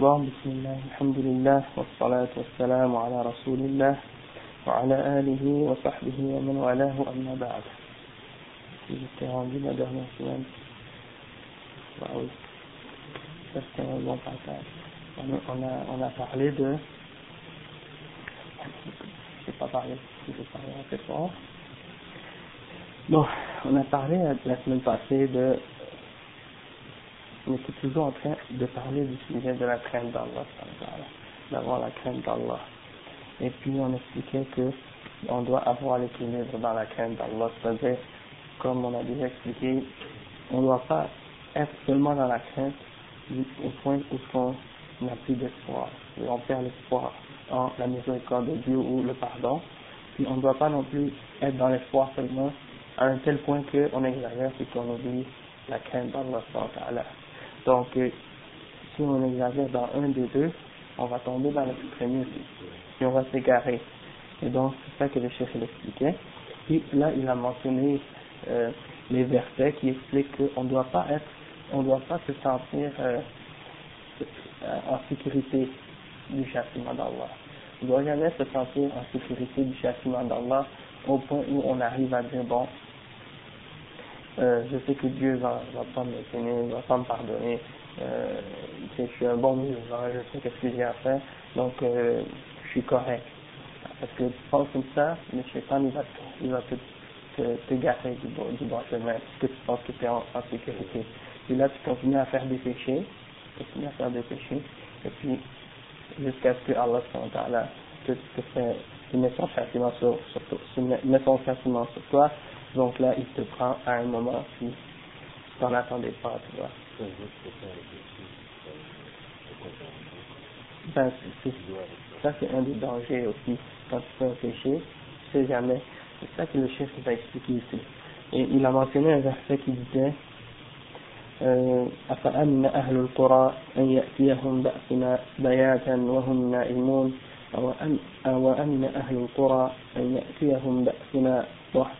Bon, bismillah, alhamdulillah, wa salatu wa salam ala rasulillah, wa ala alihi wa sahbihi wa man walahu amma ba'd. J'étais rendu la dernière semaine. Bah oui. Ça c'était un bon passage. On a, on a, on a parlé de... Je sais pas parler, je vais parler un peu fort. Bon, on a parlé la semaine passée de on était toujours en train de parler du sujet de la crainte d'Allah, d'avoir la crainte d'Allah. Et puis on expliquait que on doit avoir l'équilibre dans la crainte d'Allah, c'est-à-dire, comme on a déjà expliqué, on ne doit pas être seulement dans la crainte au point où on n'a plus d'espoir, et on perd l'espoir en la miséricorde de Dieu ou le pardon. Puis on ne doit pas non plus être dans l'espoir seulement à un tel point qu'on exagère et qu'on oublie la crainte d'Allah. Donc, euh, si on exagère dans un des deux, on va tomber dans l'extrémisme et on va s'égarer. Et donc, c'est ça que le chef expliquait. Puis là, il a mentionné euh, les versets qui expliquent qu'on ne doit pas être, on doit pas se sentir euh, en sécurité du châtiment d'Allah. On ne doit jamais se sentir en sécurité du châtiment d'Allah au point où on arrive à dire bon, euh, je sais que Dieu va, va pas me tenir, va pas me pardonner, euh, je suis un bon musulman, je sais qu'est-ce que j'ai à faire, donc euh, je suis correct. Parce que tu penses comme ça, le shaitan il va, il va te, te, te gâter du bon, du bon chemin, parce que tu penses que tu es en, sécurité. Et là, tu continues à faire des péchés, tu continues à faire des péchés, et puis jusqu'à ce que Allah te, te, fait, te met son châtiment châtiment sur toi, donc là, il te prend à un moment si tu n'en attendais pas, tu vois. Ben, ça, c'est un des dangers aussi. Quand tu fais un péché, tu sais jamais. C'est ça que le chef va expliquer ici. Et il a mentionné un verset qui disait أفأمن أهل القرى أن يأتيهم بأسنا بياتا وهم نائمون أو أمن أهل القرى أن يأتيهم بأسنا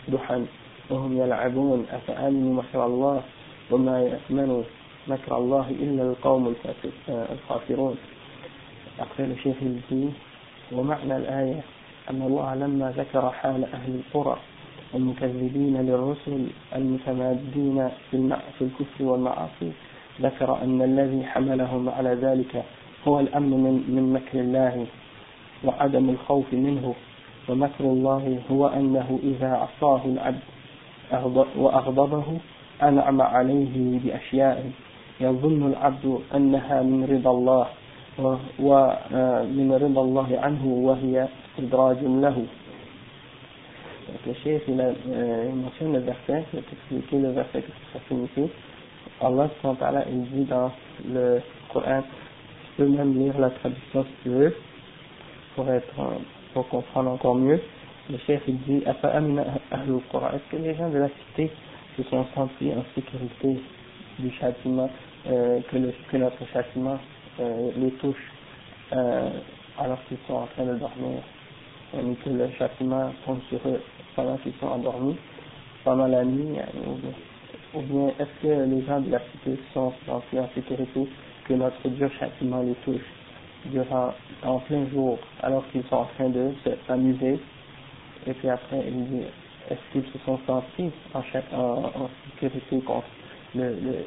ضحى وهم يلعبون أفأمنوا مكر الله وما يأمن مكر الله إلا القوم الخاسرون. أقول الشيخ الدين ومعنى الآية أن الله لما ذكر حال أهل القرى المكذبين للرسل المتمادين في الكفر والمعاصي ذكر أن الذي حملهم على ذلك هو الأمن من مكر الله وعدم الخوف منه. ومكر الله هو أنه إذا عصاه العبد وأغضبه أنعم عليه بأشياء يظن العبد أنها من رضا الله ومن رضا الله عنه وهي إدراج له Donc le chef il, a, euh, il mentionne le verset, il a expliqué le verset, qu'est-ce que ça signifie. Allah il dit dans le Coran, tu peux même lire la traduction si tu veux, pour être, pour comprendre encore mieux. Le chef il dit Est-ce que les gens de la cité se sont sentis en sécurité du châtiment, euh, que, le, notre châtiment euh, les touche euh, alors qu'ils sont en train de dormir et que le châtiment tombe sur eux pendant qu'ils sont endormis, pendant la nuit ou bien est-ce que les gens de la cité sont sentis en sécurité que notre dur châtiment les touche durant, en plein jour alors qu'ils sont en train de s'amuser et puis après, il dit, est-ce qu'ils se sont sentis en, sécurité contre le, le,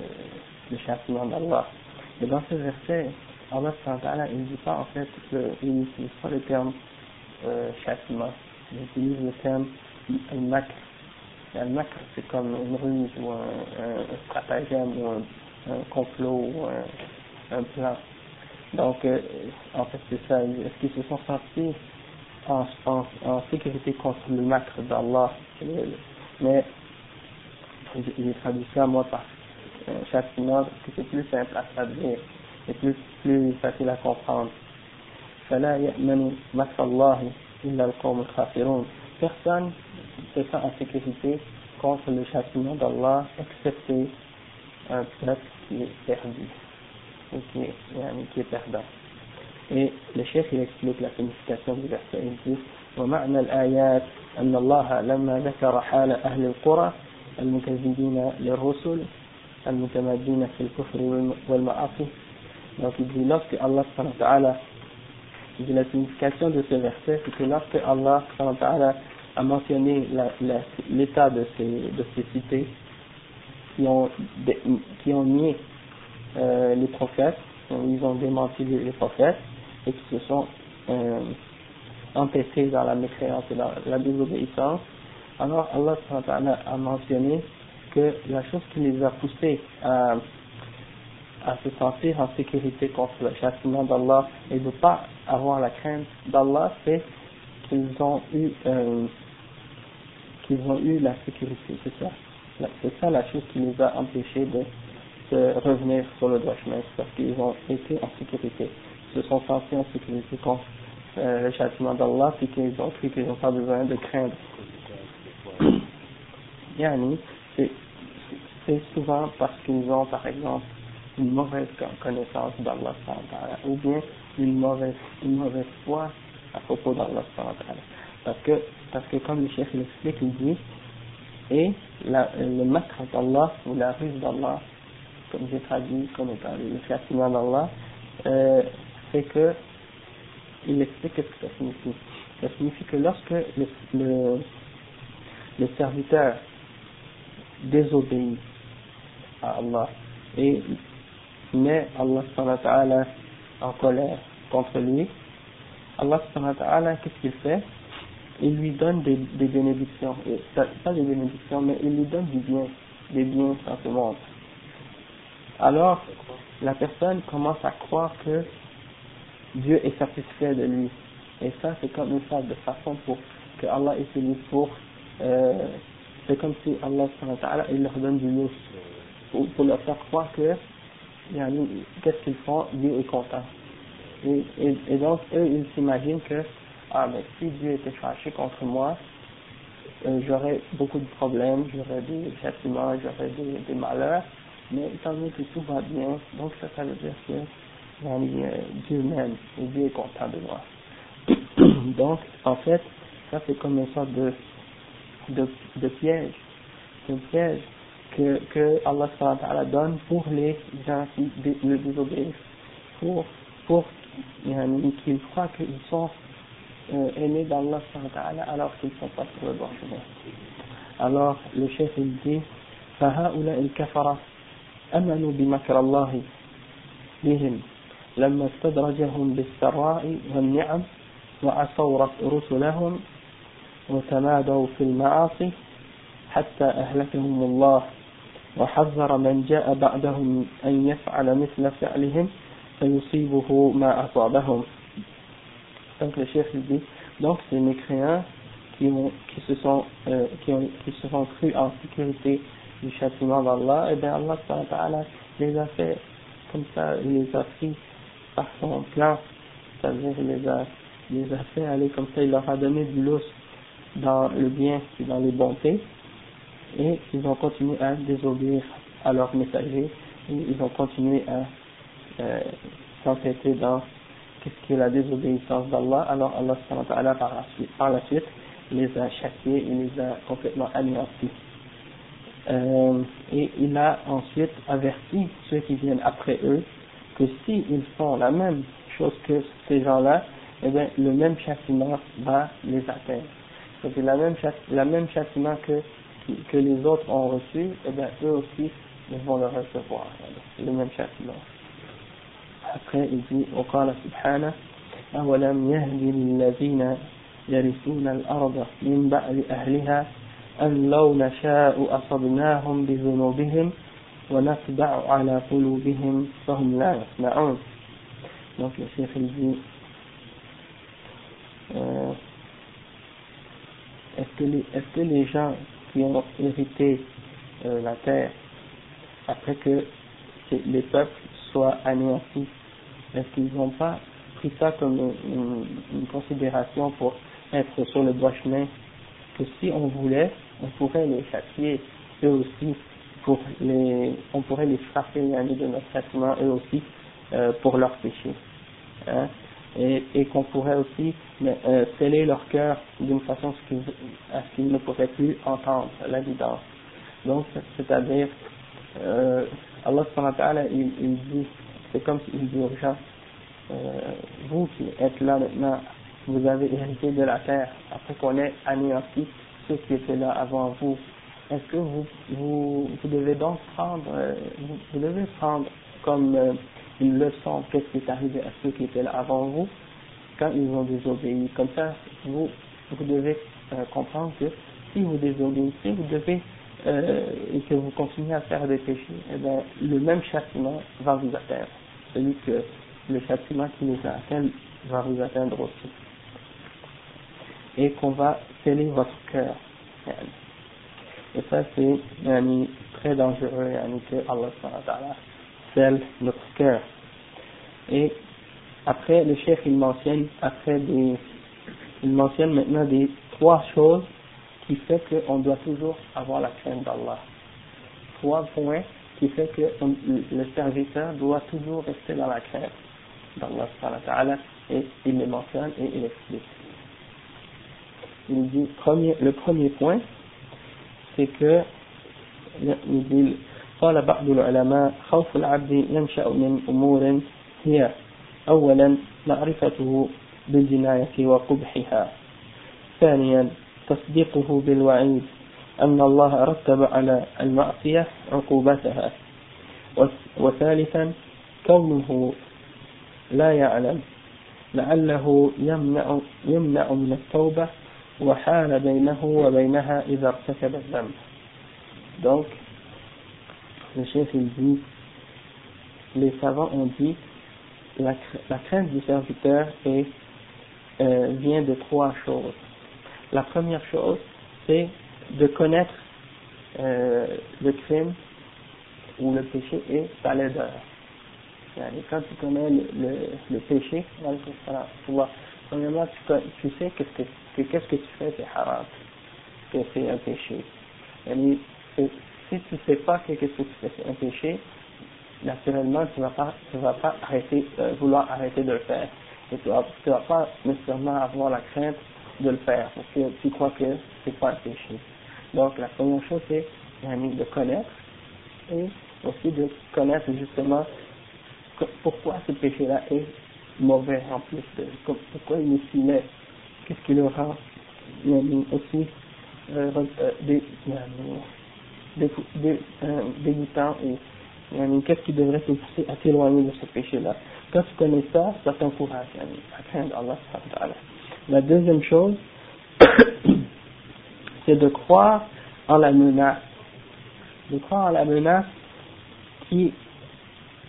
le châtiment d'Allah? Et dans ce verset, Allah il ne dit pas en fait, le, il n'utilise pas le terme euh, châtiment, il utilise le terme al-makr. Al-makr, c'est comme une ruse ou un, stratagème ou un, complot ou un, un plan. Donc, euh, en fait, c'est ça. Est-ce qu'ils se sont sentis en, en, en sécurité contre le macre d'Allah. Mais j'ai traduit ça moi par euh, châtiment parce que c'est plus simple à traduire et plus, plus facile à comprendre. فلا يأمن مكر الله إلا القوم الخاسرون Personne ne pas en sécurité contre le châtiment d'Allah excepté un peuple qui est perdu ou qui est, qui est perdant. Et le chef il explique la signification du verset. Il dit ومعنى الآيات أن الله لما ذكر حال أهل القرى المكذبين للرسل المتمادين في الكفر والمعاصي Donc il dit lorsque Allah ta'ala, il dit la signification de ce verset, c'est que lorsque Allah ta'ala a mentionné l'état de ces, de ces cités qui ont, qui ont nié euh, les prophètes, ils ont démenti les, prophètes et qui se sont euh, empêtrés dans la mécréance et dans la désobéissance, alors Allah a mentionné que la chose qui les a poussés à, se sentir en sécurité contre le châtiment d'Allah et de ne pas avoir la crainte d'Allah, c'est qu'ils ont eu euh, qu'ils ont eu la sécurité, c'est ça. C'est ça la chose qui les a empêchés de, revenir sur le droit chemin, parce qu'ils ont été en sécurité, se sont sentis en sécurité contre euh, le châtiment d'Allah, et qu'ils ont cru qu'ils n'ont pas besoin de craindre. Yani, c'est souvent parce qu'ils ont, par exemple, une mauvaise connaissance d'Allah ou bien une mauvaise, une mauvaise foi à propos d'Allah parce que, parce que comme le chef l'explique, il dit, et la, le makr d'Allah ou la ruse d'Allah, comme j'ai traduit comme étant le châtiment d'Allah, euh, c'est que, il explique ce que ça signifie. Ça signifie que lorsque le, le, serviteur désobéit à Allah et met Allah en colère contre lui, Allah qu'est-ce qu'il fait? Il lui donne des, des bénédictions, pas des bénédictions, mais il lui donne du bien, des biens dans ce monde. Alors, la personne commence à croire que Dieu est satisfait de lui. Et ça, c'est comme une sorte de façon pour que Allah utilise pour euh, c'est comme si Allah il leur donne du lousse pour, leur faire croire que qu'est-ce qu'ils font, Dieu est content. Et, donc eux ils s'imaginent que ah mais si Dieu était fâché contre moi, euh, j'aurais beaucoup de problèmes, j'aurais des châtiments, j'aurais des, des, malheurs, mais étant donné que tout va bien, donc ça, ça veut dire que Dieu m'aime et Dieu est content de moi. donc en fait, ça c'est comme une sorte de de, de piège, un piège que, que Allah donne pour les gens qui le désobéissent, pour, pour qu'ils croient qu'ils sont euh, aimés d'Allah alors qu'ils ne sont pas sur le bon chemin. Alors le chef il dit فهؤلاء الكفرة أمنوا بمكر الله بهم لما استدرجهم بالسراء والنعم وعصوا رسلهم وتمادوا في المعاصي حتى أهلكهم الله وحذر من جاء بعدهم أن يفعل مثل فعلهم فيصيبه ما أصابهم donc le chef dit donc ces mécréants qui, ont, qui, se sont, euh, qui, ont, qui se sont crus en sécurité du châtiment d'Allah, et bien Allah les a fait comme ça, il les a pris par son plan, c'est-à-dire il les a, les a fait aller comme ça, il leur a donné du lousse dans le bien et dans les bontés, et ils ont continué à désobéir à leurs messagers, et ils ont continué à euh, s'entêter dans ce qui est la désobéissance d'Allah, alors Allah par la suite, par la suite les a châtiés et les a complètement anéantis. Euh, et il a ensuite averti ceux qui viennent après eux que s'ils font la même chose que ces gens-là, eh bien, le même châtiment va les atteindre. C'est la même, la même châtiment que, que les autres ont reçu, et eh bien eux aussi, ils vont le recevoir. Le même châtiment. Après, il dit, وقال سبحانه أولم يهد للذين يرثون الأرض من بعد أهلها أن لو نشاء أصبناهم بذنوبهم ونتبع على قلوبهم فهم لا يسمعون. Donc le chef il dit, euh, est-ce que, les, est-ce que les gens qui ont hérité euh, la terre, après que les peuples soient anéantis, est-ce qu'ils n'ont pas pris ça comme une, une, considération pour être sur le droit chemin Que si on voulait, on pourrait les châtier eux aussi, pour les, on pourrait les frapper de notre châtiment eux aussi euh, pour leurs péchés. Hein et, et qu'on pourrait aussi euh, sceller leur cœur d'une façon à ce qu'ils ne pourraient plus entendre la l'évidence. Donc, c'est-à-dire, euh, Allah il, il dit c'est comme s'il dit aux gens, euh, vous qui êtes là maintenant, vous avez hérité de la terre, après qu'on ait anéanti ceux qui étaient là avant vous. Est-ce que vous, vous, vous devez donc prendre, euh, vous, devez prendre comme euh, une leçon qu'est-ce qui est arrivé à ceux qui étaient là avant vous quand ils ont désobéi. Comme ça, vous, vous devez comprendre que si vous désobéissez, vous devez et que vous continuez à faire des péchés, eh bien, le même châtiment va vous atteindre. Celui que le châtiment qui nous a atteint va vous atteindre aussi. Et qu'on va sceller votre cœur. Et ça, c'est très dangereux que Allah scelle notre cœur. Et après, le chef, il mentionne, après des, il mentionne maintenant des trois choses qui fait qu'on doit toujours avoir la crainte d'Allah. Trois points qui fait que le serviteur doit toujours rester dans la crainte d'Allah et il les mentionne et il explique. Il dit, premier, le premier point, c'est que, قال بعض العلماء خوف العبد ينشأ من أمور هي أولا معرفته بالجناية وقبحها. ثانيا تصديقه بالوعيد أن الله رتب على المعصية عقوبتها. وثالثا كونه لا يعلم لعله يمنع, يمنع من التوبة وحال بينه وبينها إذا ارتكب الذنب donc le chef il dit les savants ont dit la, la crainte du serviteur est, euh, vient de trois choses La première chose, c'est de connaître euh, le crime ou le péché et sa laideur. Quand tu connais le, le, le péché, premièrement, tu, tu sais qu'est-ce que, qu'est-ce que tu fais, c'est haram, que c'est un péché. Et si tu ne sais pas que qu'est-ce que tu fais, c'est un péché, naturellement, tu ne vas pas, tu vas pas arrêter, euh, vouloir arrêter de le faire. Et tu ne vas, vas pas nécessairement avoir la crainte de le faire, parce que tu crois que c'est pas un péché. Donc la première chose c'est de connaître et aussi de connaître justement pourquoi ce péché-là est mauvais en plus pourquoi il si laid, qu'est-ce qui le rend aussi euh, euh, des, des, des, euh, dégoûtant et qu'est-ce qui devrait te pousser à t'éloigner de ce péché-là. Quand tu connais ça, ça t'encourage à craindre Allah. La deuxième chose, c'est de croire en la menace. De croire en la menace qui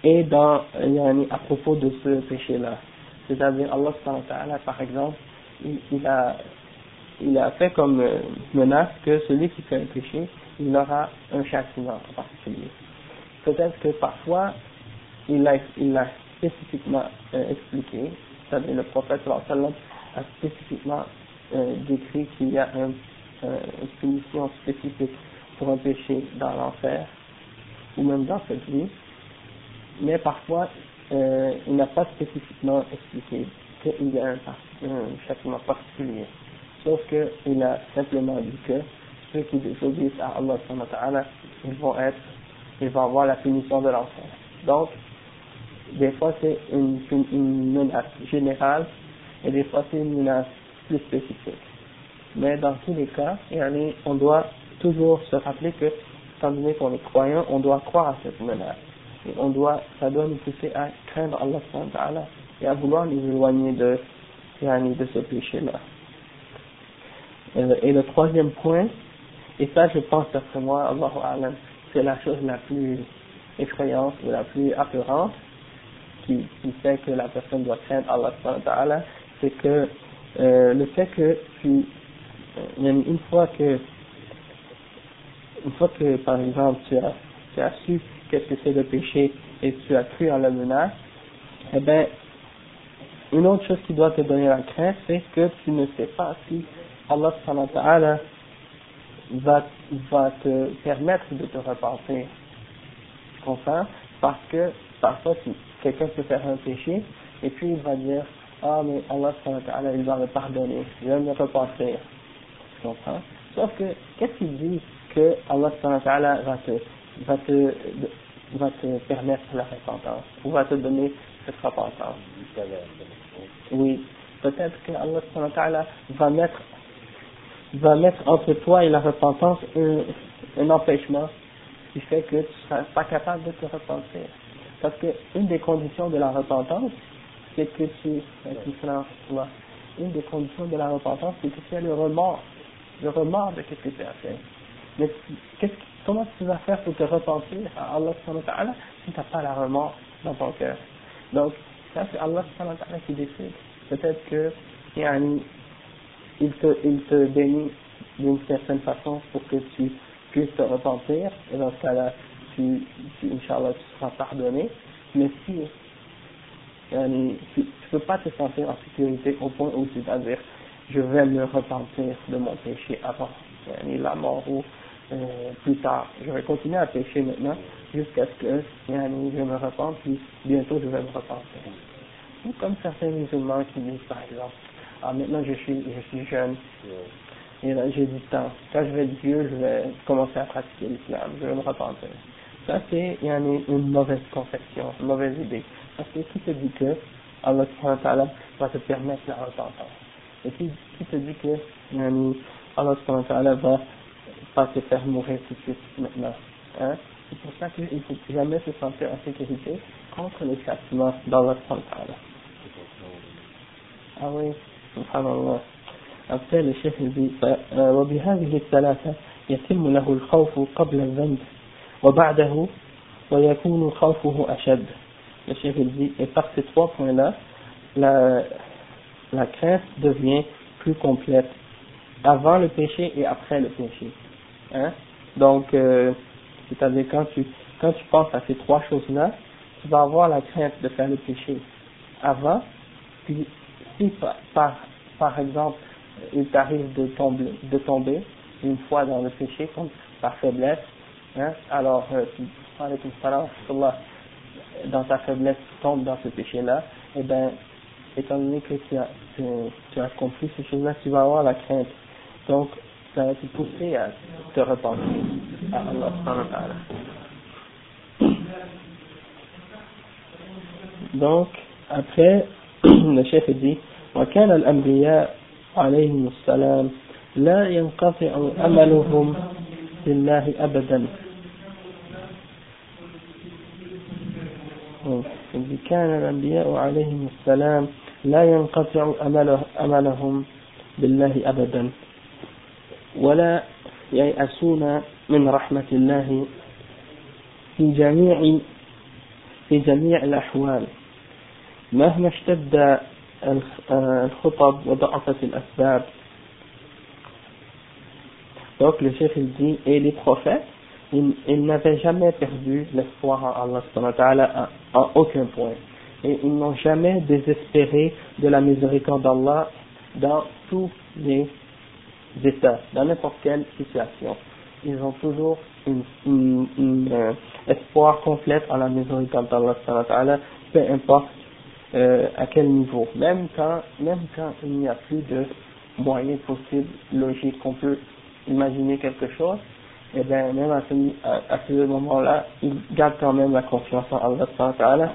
est dans, à propos de ce péché-là. C'est-à-dire, Allah, par exemple, il, a, il a fait comme euh, menace que celui qui fait un péché, il aura un châtiment en particulier. Peut-être que parfois, il l'a il a spécifiquement euh, expliqué, c'est-à-dire le prophète a spécifiquement euh, décrit qu'il y a un, euh, une punition spécifique pour un péché dans l'enfer, ou même dans cette vie, mais parfois euh, il n'a pas spécifiquement expliqué qu'il y a un, un châtiment particulier, sauf qu'il a simplement dit que ceux qui désobéissent à Allah ils vont être, ils vont avoir la punition de l'enfer. Donc, des fois c'est une, menace générale et des fois c'est une menace plus spécifique. Mais dans tous les cas, on doit toujours se rappeler que, étant donné qu'on est croyant, on doit croire à cette menace. Et on doit, ça doit nous pousser à craindre Allah et à vouloir nous éloigner de, de ce péché-là. Euh, et le troisième point, et ça je pense d'après moi, c'est la chose la plus effrayante ou la plus apparente qui, qui fait que la personne doit craindre Allah c'est que euh, le fait que tu, euh, une fois que, une fois que par exemple tu as, tu as su qu'est-ce que c'est le péché et tu as cru en la menace, eh ben, une autre chose qui doit te donner la crainte, c'est que tu ne sais pas si Allah va, va te permettre de te repentir. Tu? Parce que parfois quelqu'un peut faire un péché et puis il va dire ah mais Allah il va me pardonner, il va me repentir. Tu comprends? Sauf que, qu'est-ce qu'il dit que Allah va te, va te va te permettre la repentance, ou va te donner cette repentance? Oui, peut-être que Allah va mettre, va mettre entre toi et la repentance un, un empêchement qui fait que tu ne seras pas capable de te repentir. Parce qu'une des conditions de la repentance, c'est que tu, une des conditions de la repentance, c'est que tu as le remords, le remords de ce que tu as fait. Mais comment tu vas faire pour te repentir à Allah si tu n'as pas la remords dans ton cœur? Donc, ça c'est Allah qui décide. Peut-être que il te, il te bénit d'une certaine façon pour que tu puisses te repentir, et dans ce cas-là, tu, tu, Inch'Allah, tu seras pardonné. Mais si tu ne peux pas te sentir en sécurité au point où tu vas dire je vais me repentir de mon péché avant la mort ou euh, plus tard. Je vais continuer à pécher maintenant jusqu'à ce que je me repente, puis bientôt je vais me repentir. Ou comme certains musulmans qui disent par exemple, ah maintenant je suis, je suis jeune, et là j'ai du temps. Quand je vais être vieux, je vais commencer à pratiquer l'islam, je vais me repentir. Ça c'est une mauvaise conception, une mauvaise idée. Parce que qui te dit que Allah va te permettre la repentance? Et qui, qui te dit que Allah va pas te faire mourir tout de suite maintenant hein C'est pour ça qu'il ne faut jamais se sentir en sécurité contre les châtiments d'Allah Ah oui, subhanallah. Après le chef dit وبهذه الثلاثة يتم له الخوف قبل الذنب وبعده ويكون خوفه أشد le chef dit, et par ces trois points-là, la, la crainte devient plus complète avant le péché et après le péché. Hein? Donc, euh, c'est-à-dire quand tu, quand tu penses à ces trois choses-là, tu vas avoir la crainte de faire le péché avant, si par, par, exemple, il t'arrive de tomber, de tomber une fois dans le péché, comme par faiblesse, hein, alors, euh, tu, dans ta faiblesse, tu tombes dans ce péché-là, et eh bien, étant donné que tu as, tu, as compris ces choses-là, tu vas avoir la crainte. Donc, ça va te pousser à te repentir. À Allah. Donc, après, le chef dit, وكان الأنبياء عليهم السلام لا ينقطع أملهم بالله أبدا كان الأنبياء عليهم السلام لا ينقطع أمله أملهم بالله أبدا ولا ييأسون من رحمة الله في جميع في جميع الأحوال مهما اشتد الخطب وضعفت الأسباب Donc le chef il dit, et les prophètes ils, n'avaient jamais perdu l'espoir en Allah à, à aucun point. Et ils n'ont jamais désespéré de la miséricorde d'Allah dans tous les états, dans n'importe quelle situation. Ils ont toujours un euh, espoir complet en la miséricorde d'Allah, peu importe euh, à quel niveau. Même quand, même quand il n'y a plus de moyens possibles, logiques, qu'on peut imaginer quelque chose, et eh bien même à ce, à, ce moment-là, il garde quand même la confiance en Allah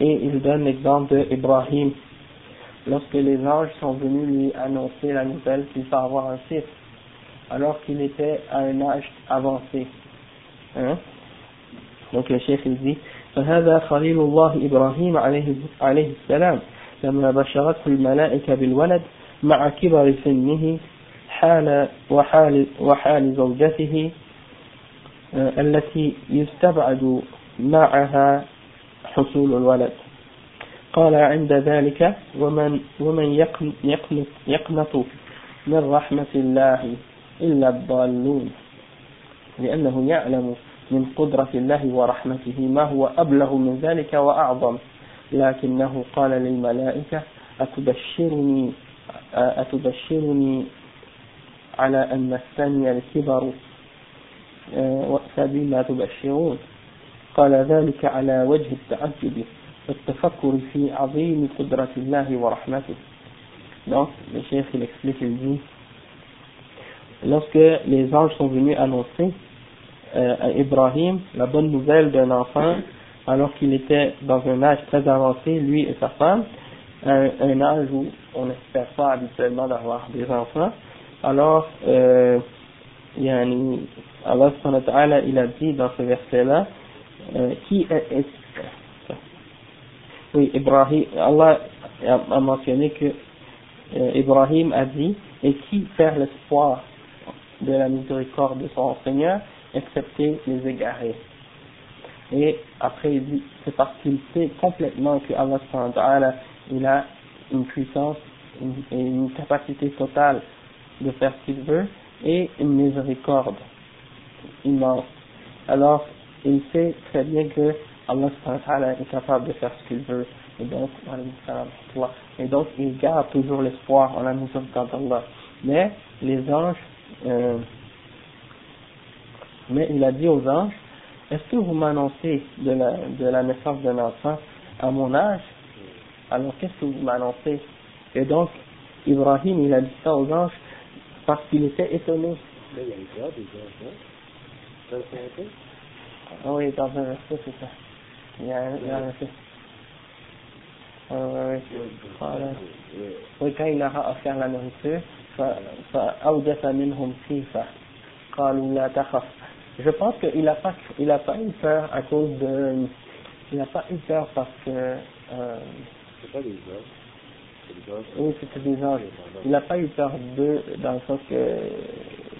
et il donne l'exemple d'Ibrahim lorsque les anges sont venus lui annoncer la nouvelle qu'il va avoir un fils alors qu'il était à un âge avancé hein? donc le chef il dit فهذا خليل الله إبراهيم عليه, عليه السلام لما بشرته الملائكة بالولد مع كبر سنه حال وحال, وحال زوجته التي يستبعد معها حصول الولد قال عند ذلك ومن, ومن يقنط, يقنط من رحمة الله إلا الضالون لأنه يعلم من قدرة الله ورحمته ما هو أبلغ من ذلك وأعظم. لكنه قال للملائكة أتبشرني أتبشرني على أن الثاني الكبر فبما تبشرون. قال ذلك على وجه التعجب. والتفكر في عظيم قدرة الله ورحمته donc le chef il explique il dit lorsque les anges sont venus annoncer euh, à Ibrahim la bonne nouvelle d'un enfant alors qu'il était dans un âge très avancé, lui et sa femme, un, un âge où on n'espère pas habituellement d'avoir des enfants. Alors, euh, yani, Allah il a dit dans ce verset-là, euh, qui est, est, oui, Ibrahim, Allah a mentionné que euh, Ibrahim a dit, et qui perd l'espoir de la miséricorde de son Seigneur, excepté les égarés? Et après, il dit, c'est parce qu'il sait complètement que Allah il a une puissance et une capacité totale de faire ce qu'il veut et une miséricorde immense. Alors, il sait très bien que Allah est capable de faire ce qu'il veut. Et donc, et donc, il garde toujours l'espoir en la miséricorde d'Allah. Mais les anges, euh, mais il a dit aux anges, est-ce que vous m'annoncez de la, de la naissance d'un enfant à mon âge? Alors qu'est-ce que vous m'annoncez? Et donc, Ibrahim, il a dit ça aux anges parce qu'il était étonné. Mais il y a des anges, hein? Ah oui, dans un verset, c'est ça. Il y a un, il y a un verset. Oui, oui, oui. Oui, quand il a offert la nourriture, فأوجس منهم خيفة قالوا لا تخف je pense qu'il n'a pas, il a pas eu peur à cause de, il n'a pas eu peur parce que, euh, c'est pas des anges. Oui, c'était des anges. Il n'a pas eu peur d'eux dans le sens que,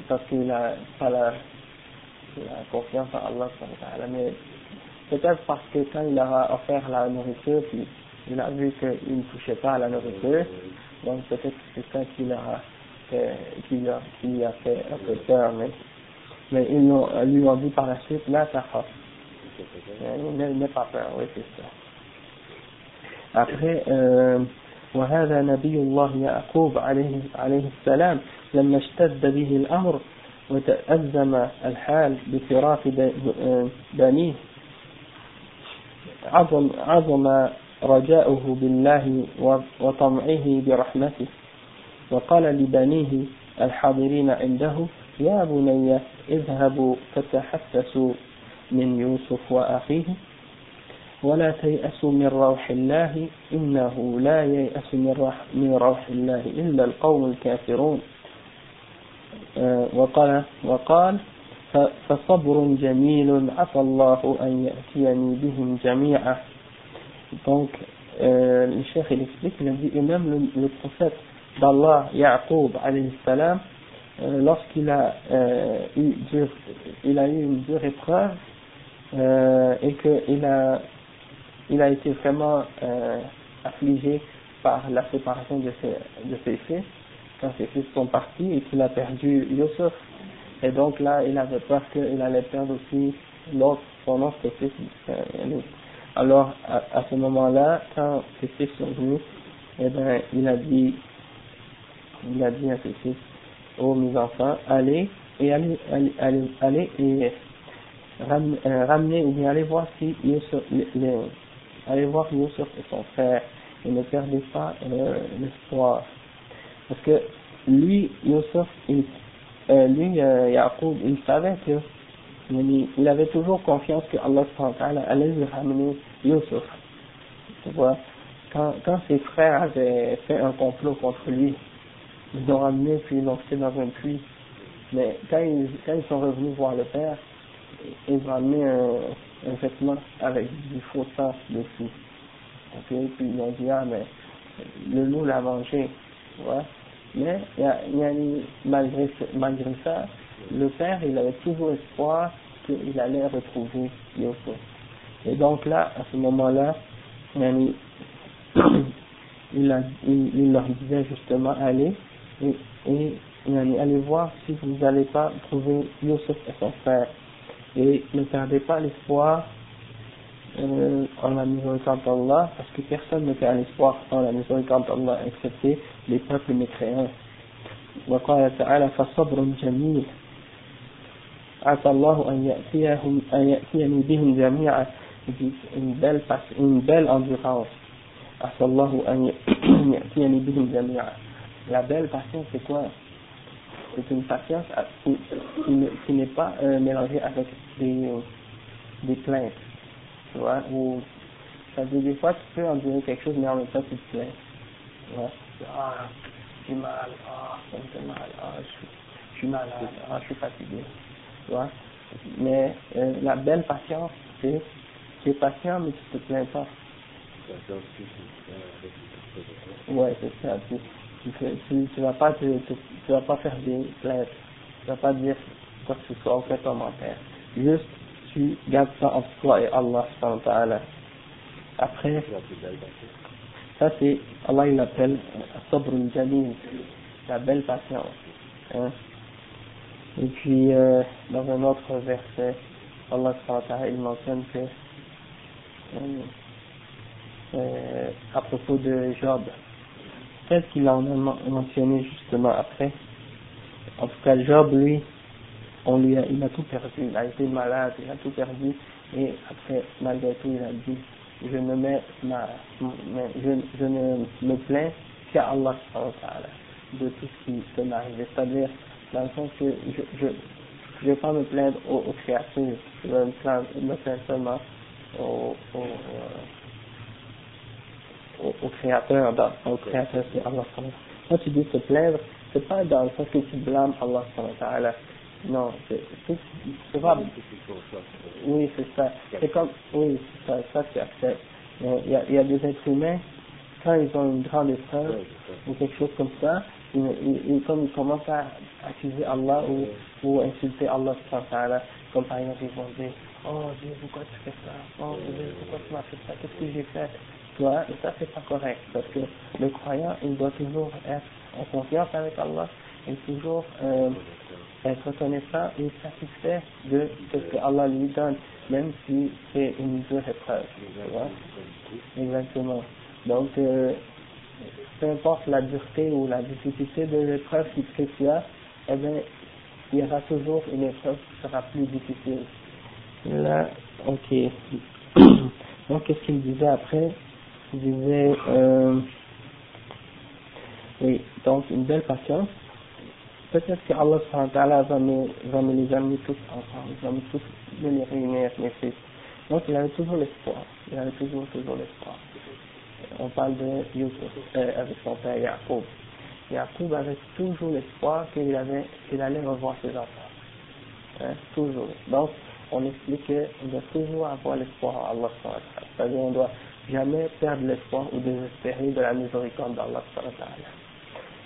parce qu'il n'a pas la, la confiance en Allah, mais peut-être parce que quand il a offert la nourriture, puis il a vu qu'il ne touchait pas à la nourriture, donc peut-être que c'est ça qui, a, qui, a, qui a fait un peu peur, mais mais ils lui ont dit par la suite, là, ça N'aie pas peur, oui, c'est ça. Après, euh, وهذا نبي الله يعقوب عليه, عليه السلام لما اشتد به الأمر وتأزم الحال بفراق بنيه عظم, عظم رجاؤه بالله وطمعه برحمته. وقال لبنيه الحاضرين عنده يا بني اذهبوا فتحسسوا من يوسف وأخيه. ولا تيأسوا من روح الله إنه لا ييأس من روح, الله إلا القوم الكافرون. آه، وقال وقال فصبر جميل عسى الله أن يأتيني بهم جميعا donc euh, le cheikh il explique il a dit et même le, le prophète d'Allah Ya'qub alayhi salam Euh, lorsqu'il a, euh, eu il a eu une dure épreuve euh, et qu'il a, il a été vraiment euh, affligé par la séparation de ses, de ses fils, quand ses fils sont partis et qu'il a perdu Yusuf. Et donc là, il avait peur qu'il allait perdre aussi l'autre, son autre fils. Alors, à, ce moment-là, quand ses fils sont venus, eh ben, il a dit, il a dit à ses fils, ô mes enfants, allez et allez, allez, allez, et euh, ramenez, ou bien allez voir si Yusuf, les, allez voir son frère et ne perdez pas euh, l'espoir. Parce que lui, Yusuf, il, euh, lui, euh, Yaqub, il savait que il avait toujours confiance que Allah allait lui ramener Yusuf. Tu vois, quand, quand ses frères avaient fait un complot contre lui, ils l'ont ramené puis ils l'ont fait dans un puits. Mais quand ils, quand ils sont revenus voir le père, ils ont amené un, un vêtement avec du faux sang dessus. Okay? Puis ils ont dit, ah mais le loup l'a mangé. Ouais. Mais y a, y a, malgré, malgré ça, le père, il avait toujours espoir qu'il allait retrouver Yosef. Et donc là, à ce moment-là, il, il, il leur disait justement, allez, et, et allez voir si vous n'allez pas trouver Youssef et son frère. Et ne perdez pas l'espoir euh, en la miséricorde d'Allah, parce que personne ne perd l'espoir en la miséricorde d'Allah, excepté les peuples mécréants. وقال تعالى فصبر جميل عسى الله أن يأتيهم أن يأتيني بهم جميعا une belle, une belle endurance عسى الله أن يأتيني بهم جميعا la belle patience, c'est quoi c'est une patience qui, qui, n'est pas euh, mélangée avec des, des plaintes. Tu vois, ou, ça veut dire, des fois, tu peux en dire quelque chose, mais en même temps, tu te plains. Tu vois, ah, j'ai mal, ah, ça me fait mal, ah, je suis, malade, ah, je suis fatigué. Tu vois, mais euh, la belle patience, c'est, tu es patient, mais tu te plains pas. Ouais, c'est ça. Tu, tu, tu, vas pas te, tu, vas pas faire des plaintes. Tu vas pas dire quoi que ce soit, aucun commentaire. Juste, tu gardes ça entre toi et Allah, Après, ça c'est, Allah il l'appelle Sabr Jalil, la belle patience. Hein. Et puis, euh, dans un autre verset, Allah il mentionne que, euh, euh, à propos de Job, peut-être qu'il en a mentionné justement après? En tout cas, Job, lui, on lui a, il a tout perdu, il a été malade, il a tout perdu, et après, malgré tout, il a dit, je ne mets ma, je, je ne me plains qu'à Allah de tout ce qui peut m'arriver. C'est-à-dire, dans le sens que je je, je vais pas me plaindre aux, aux créatures, je vais me plaindre, me plaindre seulement aux, aux, euh, au, créateur, dans, au créateur c'est Allah Quand tu dis te plaindre, c'est pas dans le sens que tu blâmes Allah non, c'est pas. Oui, c'est ça. C'est comme, oui, c'est ça, ça tu acceptes. Il y, a, il y a des êtres humains, quand ils ont une grande épreuve, ou quelque chose comme ça, ils, comme ils commencent à accuser Allah ou, ou insulter Allah, comme par exemple ils vont dire Oh Dieu, pourquoi tu fais ça? Oh Dieu, pourquoi tu m'as fait ça? Qu'est-ce que j'ai fait Tu vois, et ça c'est pas correct parce que le croyant il doit toujours être en confiance avec Allah et toujours euh, être reconnaissant et satisfait de ce que Allah lui donne, même si c'est une dure épreuve. Exactement. Donc, euh, peu importe la dureté ou la difficulté de l'épreuve que tu as, eh bien, il y aura toujours une épreuve qui sera plus difficile. Là, ok. Donc, qu'est-ce qu'il disait après? Il disait, euh, oui, donc une belle patience. Peut-être que Allah va me, va me les amener tous ensemble, va me tous les réunir, mes fils. Donc, il avait toujours l'espoir. Il avait toujours, toujours l'espoir on parle de Yusuf euh, avec son père Yacoub. Yacoub avait toujours l'espoir qu'il avait, allait revoir ses enfants. Hein, toujours. Donc, on explique qu'on doit toujours avoir l'espoir en Allah. C'est-à-dire on doit jamais perdre l'espoir ou désespérer de la miséricorde d'Allah.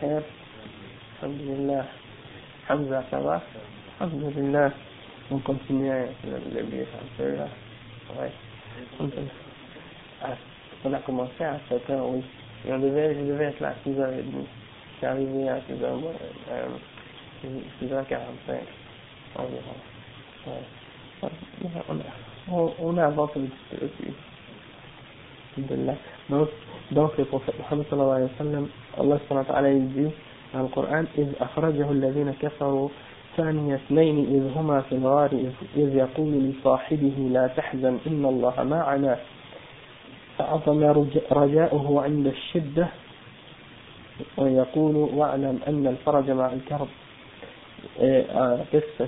خير الحمد لله حمزة سوا الحمد لله on continue le livre un peu là ouais On a commencé à 7 heures, oui. Et on devait, je devais être là à 6h30. Je suis arrivé à 6h, euh, 6h45 environ. Ouais. On, a, on, a avancé un petit peu puis. Donc, donc le prophète Muhammad sallallahu alayhi wa sallam, Allah subhanahu wa ta'ala dit dans le Coran, إذ أخرجه الذين كفروا ثاني اثنين إذ هما في الغار إذ يقول لصاحبه لا تحزن إن الله معنا فعظم رجاؤه عند الشدة ويقول واعلم أن الفرج مع الكرب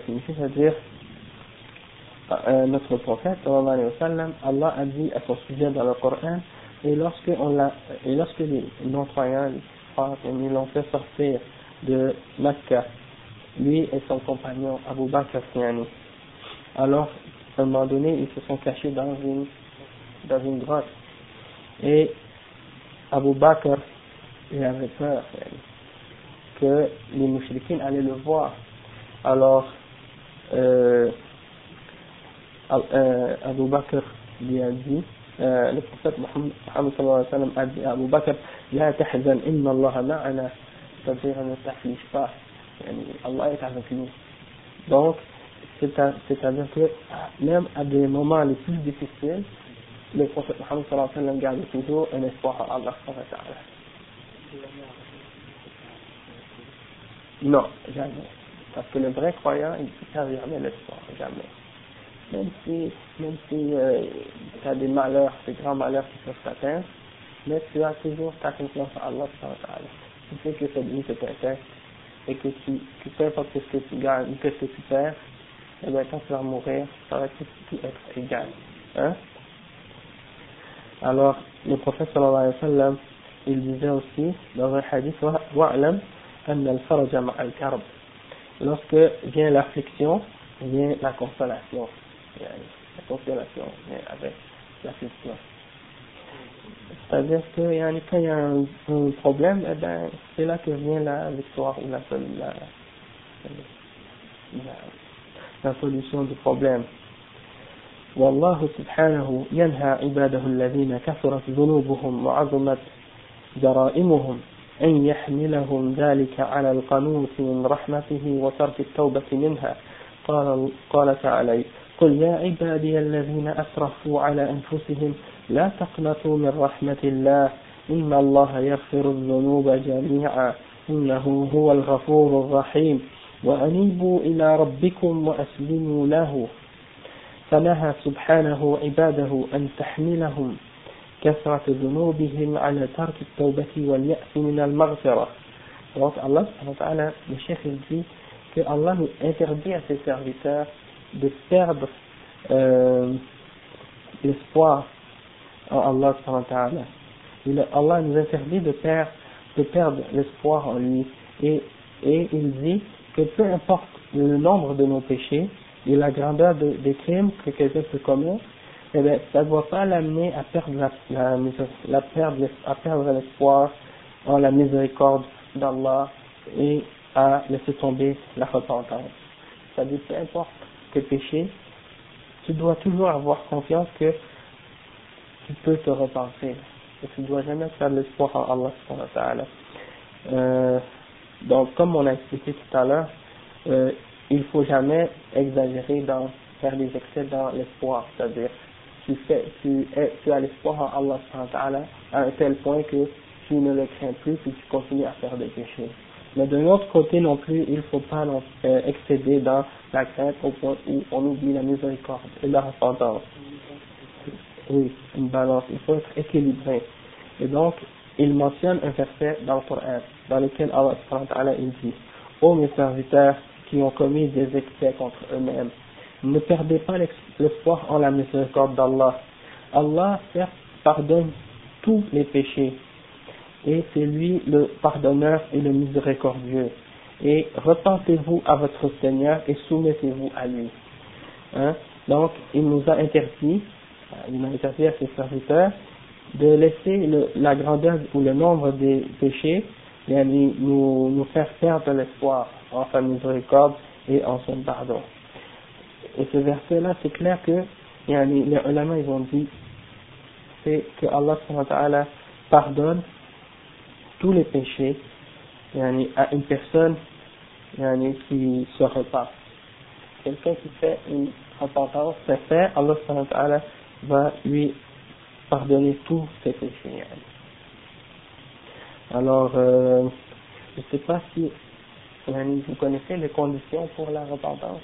signifie C'est-à-dire, notre prophète, sallallahu alayhi wa sallam, Allah a dit à son sujet dans le Coran, et lorsque, on l'a, et lorsque les non-croyants, ils l'ont fait sortir de Mecca, lui et son compagnon Abu Bakr alors, à un moment donné, ils se sont cachés dans une, dans une grotte. Et Abu Bakr, il avait peur que les mouchriquins allaient le voir. Alors, euh, euh, Abu Bakr lui a dit, euh, le prophète Muhammad sallallahu alayhi wa sallam a dit à Abu Bakr, La tahzan inna Allah ma'ana, c'est-à-dire ne t'afflige pas, Allah est avec nous. Donc, c'est-à-dire que même à des moments les plus difficiles, le prophète Mohammed sallallahu alayhi wa sallam garde toujours un espoir à Allah Non, jamais. Parce que le vrai croyant, il ne perd jamais l'espoir, jamais. Même si, même si euh, tu as des malheurs, des grands malheurs qui peuvent t'atteindre, mais tu as toujours ta confiance en Allah. Tu sais que cette vie te protège et que, tu, que peu importe ce que tu gagnes ou ce que tu perds, et eh bien quand tu vas mourir, ça va tout être égal. Hein? Alors, le prophète sallallahu alayhi wa sallam, il disait aussi dans un hadith, wa'alam anna al-faraj al-karb. Lorsque vient l'affliction, vient la consolation. La consolation vient avec l'affliction. C'est-à-dire que quand il y a un, un problème, eh ben, c'est là que vient la victoire ou la, la, la, la solution du problème. والله سبحانه ينهى عباده الذين كثرت ذنوبهم وعظمت جرائمهم أن يحملهم ذلك على القنوط من رحمته وترك التوبة منها قال, قال تعالى قل يا عبادي الذين أسرفوا على أنفسهم لا تقنطوا من رحمة الله. إن الله يغفر الذنوب جميعا. إنه هو الغفور الرحيم. وأنيبوا إلى ربكم وأسلموا له. فنهى سبحانه عباده أن تحملهم. كثرة ذنوبهم على ترك التوبة واليأس من المغفرة. Donc Allah, le chef il dit que Allah nous interdit à ses serviteurs de perdre euh, l'espoir en Allah. Allah nous interdit de perdre, de perdre l'espoir en lui. Et, et il dit que peu importe le nombre de nos péchés et la grandeur de, des crimes que quelqu'un peut commettre, eh bien, ça ne doit pas l'amener à perdre la, la, la perdre, à perdre l'espoir en la miséricorde d'Allah et à laisser tomber la repentance. C'est-à-dire, peu importe tes péchés, tu dois toujours avoir confiance que tu peux te repenser. Et tu ne dois jamais perdre l'espoir en Allah. Euh, donc, comme on a expliqué tout à l'heure, euh, il faut jamais exagérer dans faire des excès dans l'espoir, c'est-à-dire tu fais, tu, tu as l'espoir en Allah à un tel point que tu ne le crains plus puis tu continues à faire des péchés. Mais de l'autre côté non plus, il ne faut pas euh, excéder dans la crainte au point où on oublie la miséricorde et la repentance. Oui, une balance, il faut être équilibré. Et donc, il mentionne un verset dans le Coran, dans lequel Allah il dit, ô mes serviteurs qui ont commis des excès contre eux-mêmes, ne perdez pas l'espoir en la miséricorde d'Allah. Allah, certes, pardonne tous les péchés, et c'est lui le pardonneur et le miséricordieux. Et repentez-vous à votre Seigneur et soumettez-vous à lui. Hein? Donc, il nous a interdit, il a interdit à ses serviteurs de laisser la grandeur ou le nombre des péchés et nous, nous faire perdre l'espoir en sa miséricorde et en son pardon. Et ce verset-là, c'est clair que les ulama, ils ont dit c'est que Allah pardonne tous les péchés à une personne qui se repasse. Quelqu'un qui fait une repentance sincère, Allah va lui pardonner tous ses péchés. Alors, euh, je ne sais pas si vous connaissez les conditions pour la repentance.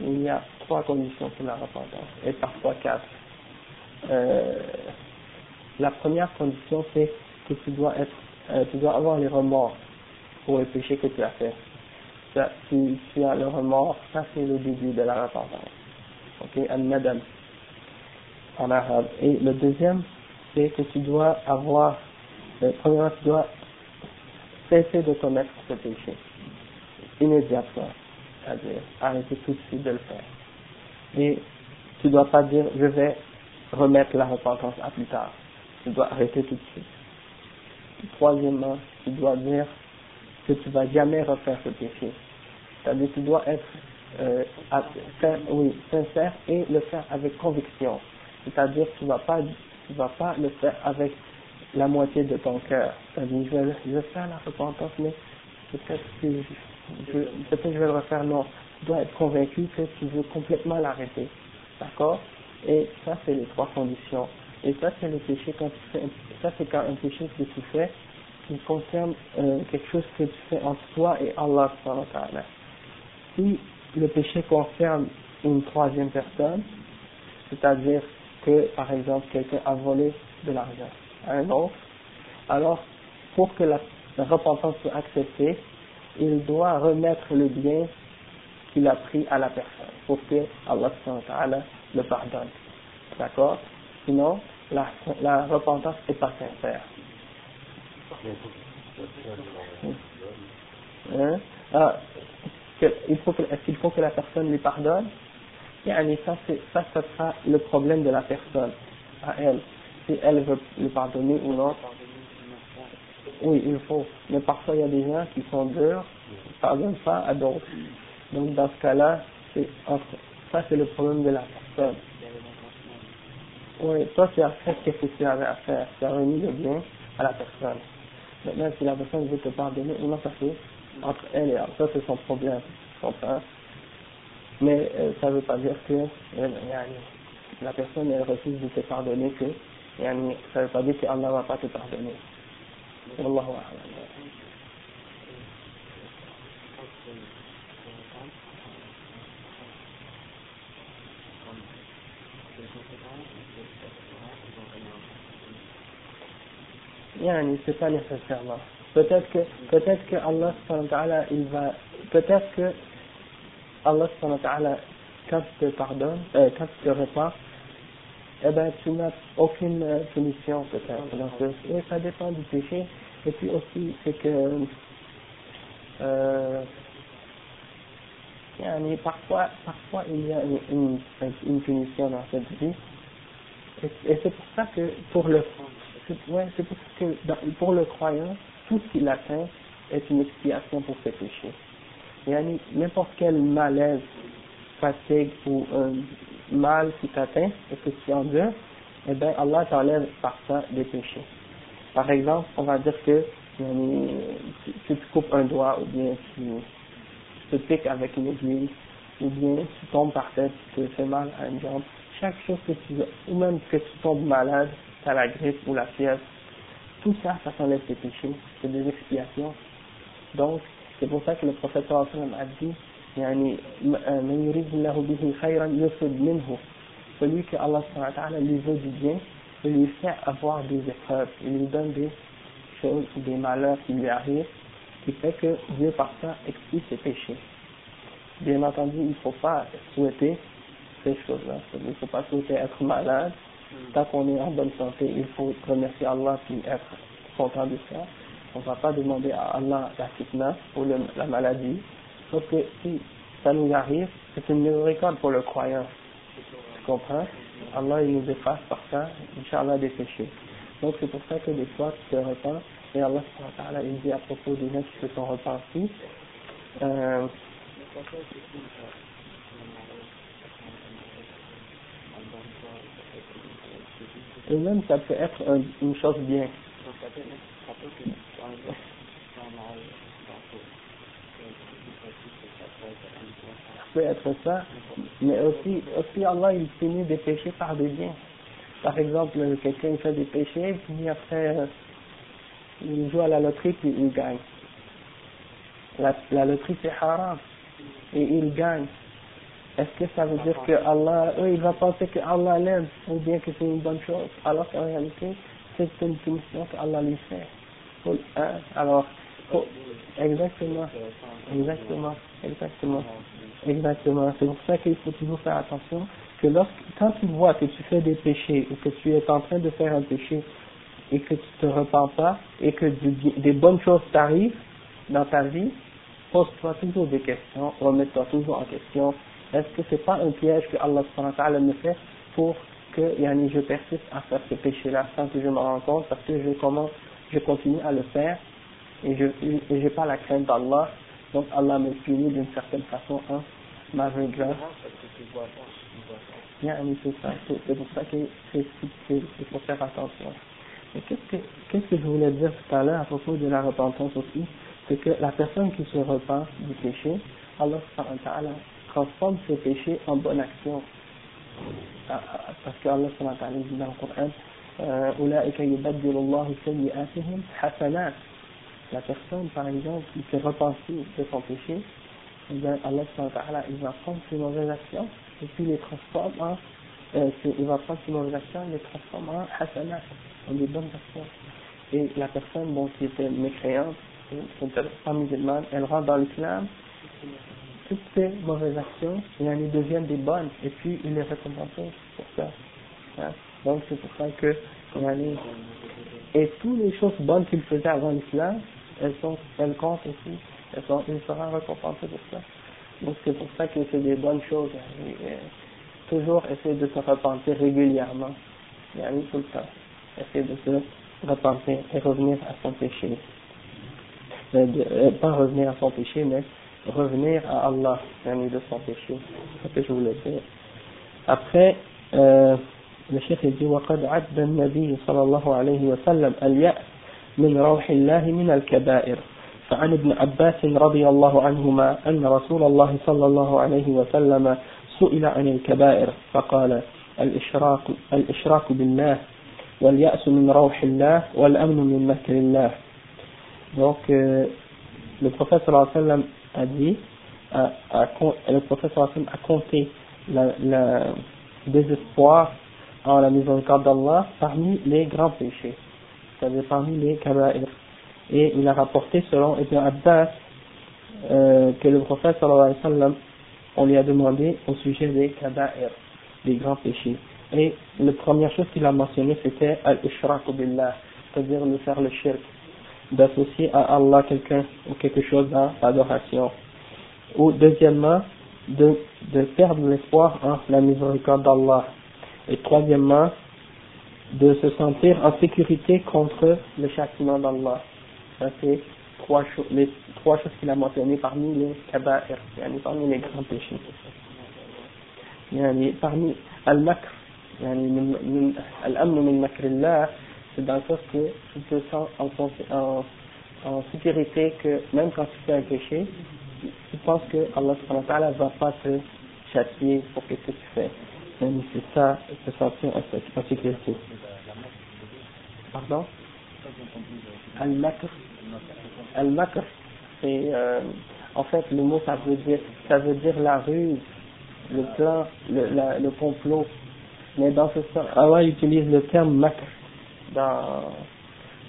Il y a trois conditions pour la repentance, et parfois quatre. Euh, la première condition, c'est que tu dois être euh, tu dois avoir les remords pour les péchés que tu as fait. Si tu as le remords, ça c'est le début de la repentance. Ok, al-nadam en arabe. Et le deuxième, c'est que tu dois avoir, euh, premièrement, tu dois cesser de commettre ce péché immédiatement, c'est-à-dire arrêter tout de suite de le faire. Et tu ne dois pas dire je vais remettre la repentance à plus tard. Tu dois arrêter tout de suite. Troisièmement, tu dois dire que tu vas jamais refaire ce péché. C'est-à-dire tu dois être euh, oui, sincère et le faire avec conviction. C'est-à-dire tu ne vas, pas, tu vas pas le faire avec la moitié de ton cœur. C'est-à-dire je vais, je vais faire la repentance, mais peut-être que peut-être que je vais le refaire, non. Tu dois être convaincu que tu veux complètement l'arrêter. D'accord? Et ça, c'est les trois conditions. Et ça, c'est le péché quand tu fais, c'est quand un péché que tu fais qui concerne euh, quelque chose que tu fais entre toi et Allah. Si le péché concerne une troisième personne, c'est-à-dire que, par exemple, quelqu'un a volé de l'argent à un autre, alors, pour que la, repentance soit acceptée, il doit remettre le bien qu'il a pris à la personne, pour que Allah le pardonne. D'accord? Sinon, la, la repentance n'est pas sincère. Hein? Ah, il faut est-ce qu'il faut que la personne lui pardonne et ça, ça, ça sera le problème de la personne, à elle. Si elle veut lui pardonner ou non. Oui, il faut. Mais parfois, il y a des gens qui sont durs, qui ne pardonnent pas à d'autres. Donc, dans ce cas-là, ça, c'est le problème de la personne. Oui, toi, tu as fait ce que tu avais à faire. Tu as remis le bien à la personne. Maintenant, si la personne veut te pardonner ou non, ça c'est entre elle et elle. Ça, c'est son problème. Mais euh, ça ne veut pas dire que euh, la personne elle refuse de te pardonner que ça ne veut pas dire qu'Allah ne va pas te pardonner. Yani, c'est pas nécessairement. Peut-être que, peut-être que Allah, il va, peut-être que Allah quand il te pardonne, euh, quand il te répand, eh ben, tu n'as aucune euh, punition peut-être. Donc, euh, ça dépend du péché. Et puis aussi, c'est que euh, parfois, parfois il y a une, une, punition dans cette vie. Et, c'est pour ça que pour le ouais, c'est pour ça que pour le croyant, tout ce qu'il atteint est une expiation pour ses péchés n'importe quel malaise, fatigue ou un mal qui t'atteint et que tu endures, eh bien Allah t'enlève par ça des péchés. Par exemple, on va dire que si tu coupes un doigt ou bien tu, te piques avec une aiguille ou bien tu tombes par terre, tu te fais mal à une jambe, chaque chose que tu ou même que tu tombes malade, tu as la grippe ou la fièvre, tout ça, ça t'enlève tes péchés, c'est des expiations. Donc, c'est pour ça que le prophète a dit يعني من يريد الله به خيرا يصب منه celui que Allah lui veut du bien il lui fait avoir des épreuves il lui donne des choses des malheurs qui lui arrivent qui fait que Dieu par ça expie ses péchés bien entendu il ne faut pas souhaiter ces choses-là il ne faut pas souhaiter être malade tant qu'on est en bonne santé il faut remercier Allah et être content de ça on ne va pas demander à Allah la fitna ou la maladie, sauf que si ça nous arrive, c'est une miséricorde pour le croyant. Tu comprends? Allah il nous efface par ça, Inch'Allah, des péchés. Donc c'est pour ça que des fois tu te repens, et Allah il dit à propos des gens qui se sont repentis, euh, et même ça peut être une chose bien. Ça peut être ça, mais aussi, aussi Allah il finit des péchés par des biens. Par exemple, quelqu'un fait des péchés, puis après euh, il joue à la loterie puis il gagne. La, la loterie c'est haram et il gagne. Est-ce que ça veut dire que Allah, oui, il va penser que Allah l'aime ou bien que c'est une bonne chose, alors qu'en réalité c'est une punition qu'Allah lui fait. Hein, alors, exactement, exactement, exactement, exactement. C'est pour ça qu'il faut toujours faire attention que lorsque, quand tu vois que tu fais des péchés ou que tu es en train de faire un péché et que tu te repens pas et que des bonnes choses t'arrivent dans ta vie, pose-toi toujours des questions, remets-toi toujours en question. Est-ce que c'est pas un piège que Allah me fait pour que yani, je persiste à faire ce péché-là sans que je me rende compte parce que je commence je continue à le faire et je n'ai pas la crainte d'Allah, donc Allah me punit d'une certaine façon en ma grâce. c'est ça, c'est pour ça qu'il faut faire attention. qu'est-ce que, qu'est-ce que je voulais dire tout à l'heure à propos de la repentance aussi? C'est que la personne qui se repent du péché, Allah transforme ses péchés en bonne action. Ah, ah, parce que Allah dit dans le Coran, euh, la personne, par exemple, qui s'est repentie de son péché, eh bien, Allah il va prendre ses mauvaises actions et puis les transforme en, euh, il va prendre ses mauvaises actions les transforme en hasanat, en des bonnes actions. Et la personne, bon, qui était mécréante, qui n'était pas musulmane, elle rentre dans l'islam, toutes ces mauvaises actions, et elles deviennent des bonnes, et puis il les récompense pour ça. Hein. Donc c'est pour ça que, et toutes les choses bonnes qu'il faisait avant l'islam, elles sont, elles comptent aussi, elles sont, il sera récompensé pour ça. Donc c'est pour ça que c'est des bonnes choses. toujours essayer de se repentir régulièrement. Il y a tout le temps. Essayer de se repentir et revenir à son péché. Euh, euh, pas revenir à son péché, mais revenir à Allah, de son péché. C'est ce que je voulais dire. Après, euh, le chef dit وقد عد النبي صلى الله عليه وسلم اليأس من روح الله من الكبائر فعن ابن عباس رضي الله عنهما أن رسول الله صلى الله عليه وسلم سئل عن الكبائر فقال الإشراك, الإشراك بالله واليأس من روح الله والأمن من مكر الله donc euh, le prophète sallallahu alayhi wa sallam a, a, le sallam a compté le désespoir en la miséricorde d'Allah parmi les grands péchés c'est-à-dire parmi les kaba'ir. Et il a rapporté selon Ibn Abbas euh, que le prophète sallallahu alayhi wa on lui a demandé au sujet des kaba'ir, des grands péchés. Et la première chose qu'il a mentionné c'était al-ishraq billah c'est-à-dire de faire le shirk d'associer à Allah quelqu'un ou quelque chose dans l'adoration. Ou deuxièmement de, de perdre l'espoir en la miséricorde d'Allah. Et troisièmement de se sentir en sécurité contre le châtiment d'Allah. Ça, c'est trois, les trois choses qu'il a mentionnées parmi les kaba'ir, parmi les grands péchés. Parmi al-makr, al-amn min makrillah, c'est dans le sens que tu te sens en, sécurité que même quand tu fais un péché, tu penses que Allah ne va pas te châtier pour ce que tu fais. C'est ça, se sentir en sécurité. Pardon? Al-makr Al-makr, c'est euh, en fait le mot ça veut dire ça veut dire la ruse, le plan, le, le complot. Mais dans ce sens, Allah utilise le terme makr dans,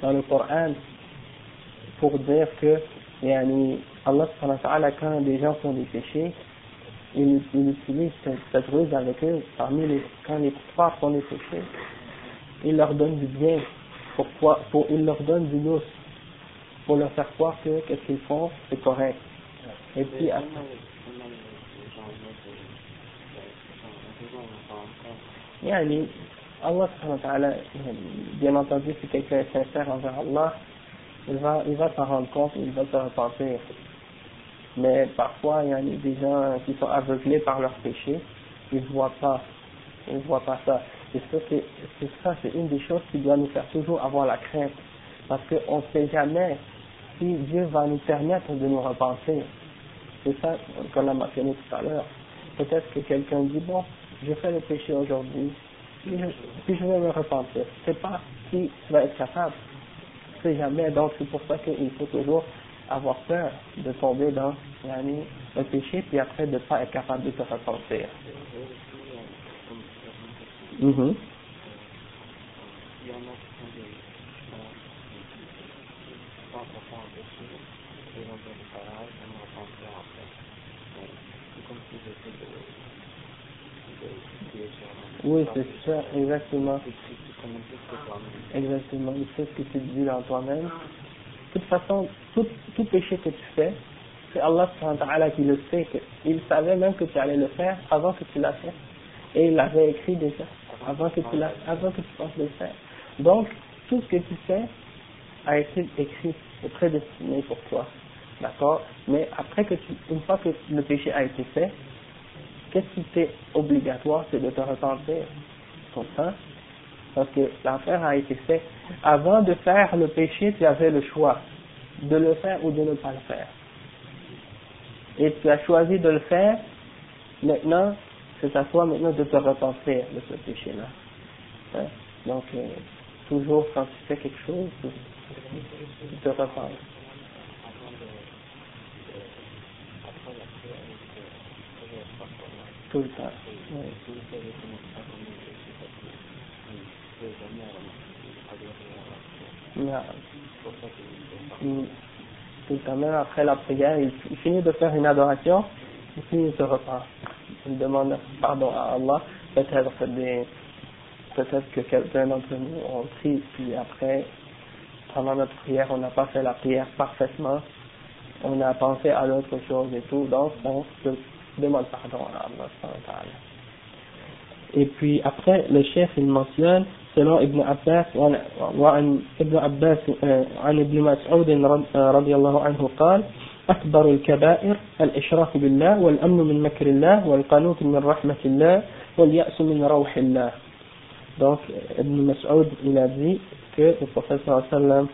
dans le Coran pour dire que yani, Allah quand des gens font des péchés, il, il utilise cette, cette, ruse avec eux parmi les quand les trois font des péchés, il leur donne du bien pourquoi pour, il leur donne du lousse pour leur faire croire que ce qu'ils font, c'est correct. Et puis, yani, Allah bien entendu, si quelqu'un est sincère envers Allah, il va, il va s'en rendre compte, il va se repentir. Mais parfois, il y a des gens qui sont aveuglés par leurs péchés, ils ne voient pas, ils voient pas ça. Et ça, c'est une des choses qui doit nous faire toujours avoir la crainte. Parce qu'on ne sait jamais si Dieu va nous permettre de nous repenser. C'est ça qu'on a mentionné tout à l'heure. Peut-être que quelqu'un dit, bon, je fais le péché aujourd'hui, puis, je vais me repentir. C'est pas si tu vas être capable. C'est jamais. Donc c'est pour ça qu'il faut toujours avoir peur de tomber dans le péché, puis après de ne pas être capable de se repentir. Mm Oui, c'est ça, exactement. Exactement, il sait ce que tu dis dans toi-même. De toute façon, tout, tout péché que tu fais, c'est Allah qui le sait, il savait même que tu allais le faire avant que tu l'as fait. Et il l'avait écrit déjà, avant que tu avant que tu penses le faire. Donc, tout ce que tu fais a été écrit et prédestiné pour toi. D'accord? Mais après que tu, une fois que le péché a été fait, qu'est-ce qui était obligatoire C'est de te repentir? Comprends? Parce que l'affaire a été faite. Avant de faire le péché, tu avais le choix. de le faire ou de ne pas le faire. Et tu as choisi de le faire, maintenant, c'est à toi maintenant de te repentir de ce péché-là. Hein? Donc, euh, toujours quand tu fais quelque chose, tu te repens. Tout le temps. Tout le temps, même après la prière, il, finit de faire une adoration, et puis il se. Il demande pardon à Allah, peut-être peut-être que quelqu'un d'entre nous ont pris, puis après, pendant notre prière, on n'a pas fait la prière parfaitement, on a pensé à l'autre chose et tout, donc on se demande pardon à Allah. Et puis après, le chef il mentionne, selon Ibn Abbas, وعن ابن عباس عن ابن مسعود رضي قال أكبر الكبائر الإشراك بالله والأمن من مكر الله والقنوط من رحمة الله واليأس من روح الله donc, Ibn Mas'ud, il a dit que le prophète sallam,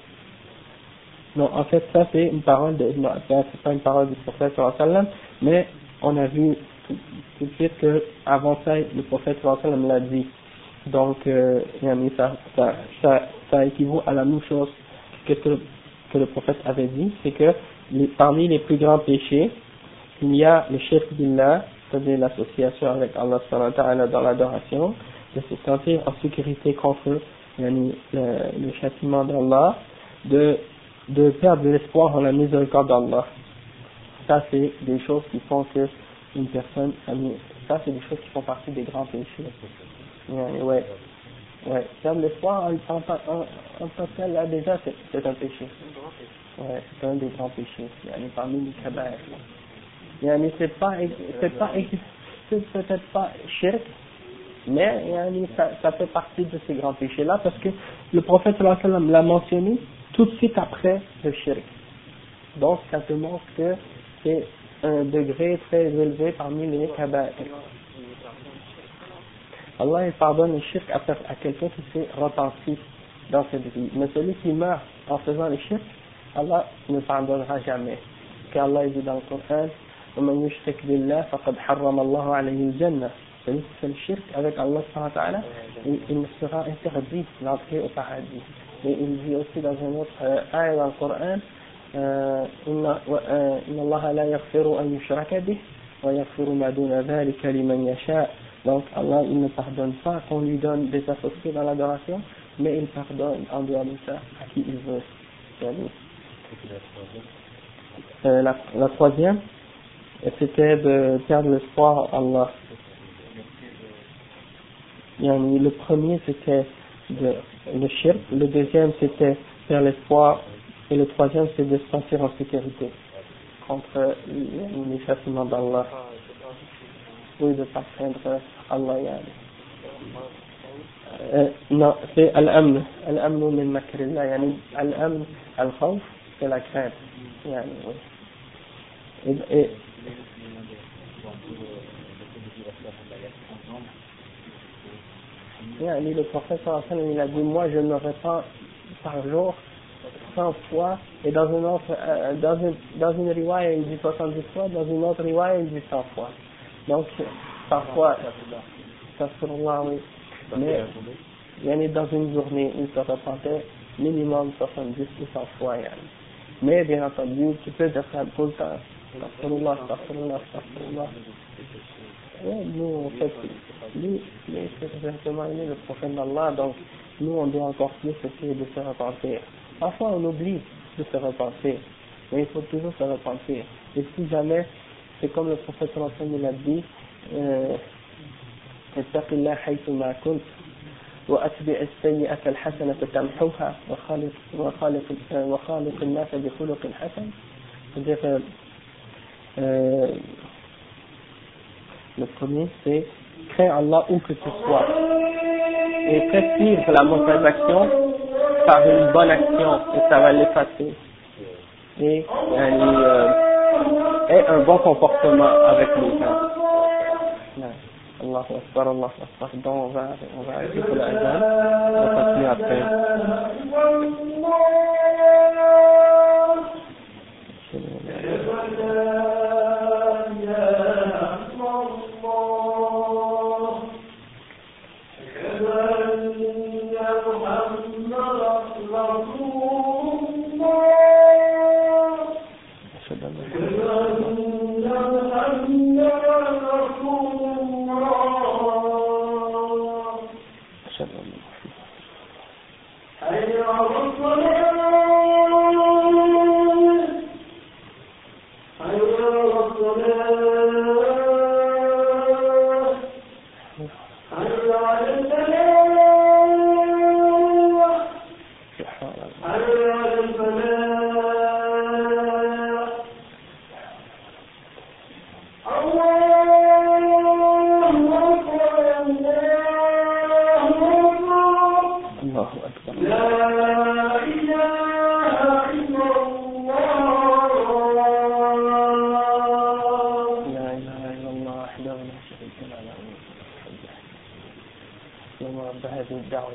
non, en fait, ça c'est une parole de Ibn Abbas, c'est pas une parole du prophète sallam, mais on a vu tout, de suite que avant ça, le prophète sallam l'a dit. Donc, euh, ça, équivaut à la même chose que, que, que le prophète avait dit, c'est que parmi les plus grands péchés, il y a le chef d'Illah, c'est-à-dire l'association avec Allah dans l'adoration, de se sentir en sécurité contre le, le châtiment d'Allah, de, de perdre l'espoir en la miséricorde d'Allah. Ça, c'est des choses qui font que une personne, ça, c'est des choses qui font partie des grands péchés. Ouais, ouais. Perdre l'espoir en, en, en, en là, déjà, c'est un péché. Ouais, c'est un des grands péchés. Yani, parmi les kabaires. Yani, c'est pas, c'est pas, c'est peut-être pas shirk, mais ça, ça fait partie de ces grands péchés-là parce que le prophète l'a mentionné tout de suite après le shirk. Donc ça te montre que c'est un degré très élevé parmi les kaba'ir. Allah il pardonne le shirk à, à quelqu'un qui s'est repenti dans cette vie. Mais celui qui meurt en faisant le shirk, Allah ne pardonnera jamais. Car Allah dit dans le Coran, ومن يشرك بالله فقد حرم الله عليه الجنة celui qui fait le shirk avec Allah il, il sera interdit d'entrer au paradis. Et il dit aussi dans un autre ayah dans le Coran إن الله لا يغفر أن يشرك به ويغفر ما دون ذلك لمن يشاء donc Allah il ne pardonne pas qu'on lui donne des associés dans l'adoration mais il pardonne en dehors de ça à qui il veut euh, la, la troisième c'était de perdre l'espoir en Allah le premier c'était le shirk, le deuxième c'était faire l'espoir, et le troisième c'est de se sentir en sécurité contre les châtiments d'Allah. Oui, de ne pas craindre Allah. Euh, non, c'est al-amn, al-amn min makrillah, al-amn, al-khawf, c'est la crainte. Et, et le prophète il a dit moi je me répands par jour 100 fois et dans une autre euh, dans une dans une riwaya il dit 70 fois dans une autre riwaya il dit 100 fois. Donc parfois ça oui. Mais il dans une journée il se repentait minimum 70 ou 100 fois mais bien entendu tu peux dire ça tout le temps. Astaghfirullah astaghfirullah astaghfirullah nous, en fait, lui, c'est exactement le prophète d'Allah, donc nous, on doit encore plus essayer de se repentir. Parfois, on oublie de se repentir, mais il faut toujours se repentir. Et si jamais, c'est comme le prophète sallallahu l'a dit, اتق الله حيثما كنت وأتبع السيئة الحسنة تمحوها وخالق وخالق وخالق الناس بخلق حسن c'est-à-dire Le premier, c'est crains Allah où que tu sois. Et fais suivre la mauvaise action par une bonne action, et ça va l'effacer. Et euh, un bon comportement avec les gens. Allah Akbar, Allah Akbar. Donc on va, arrêter pour On va.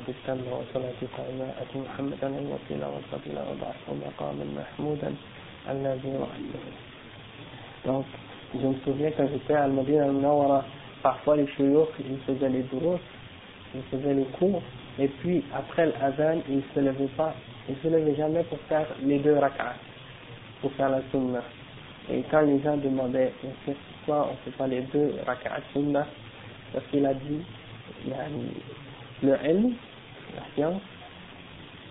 التامة والصلاة القائمة أتي محمدا الوكيل والفضيل وبعثه مقاما محمودا الذي وعدته Donc, je me souviens quand j'étais à Al-Madina al parfois les chouyours, ils faisaient les durus, ils faisaient les cours, et puis après l'adhan, ils ne se levaient pas, ils ne se levaient jamais pour faire les deux rak'at, pour faire la sunnah. Et quand les gens demandaient, pourquoi on ne fait pas les deux rak'at sunnah, parce qu'il a dit, le ilm, la science,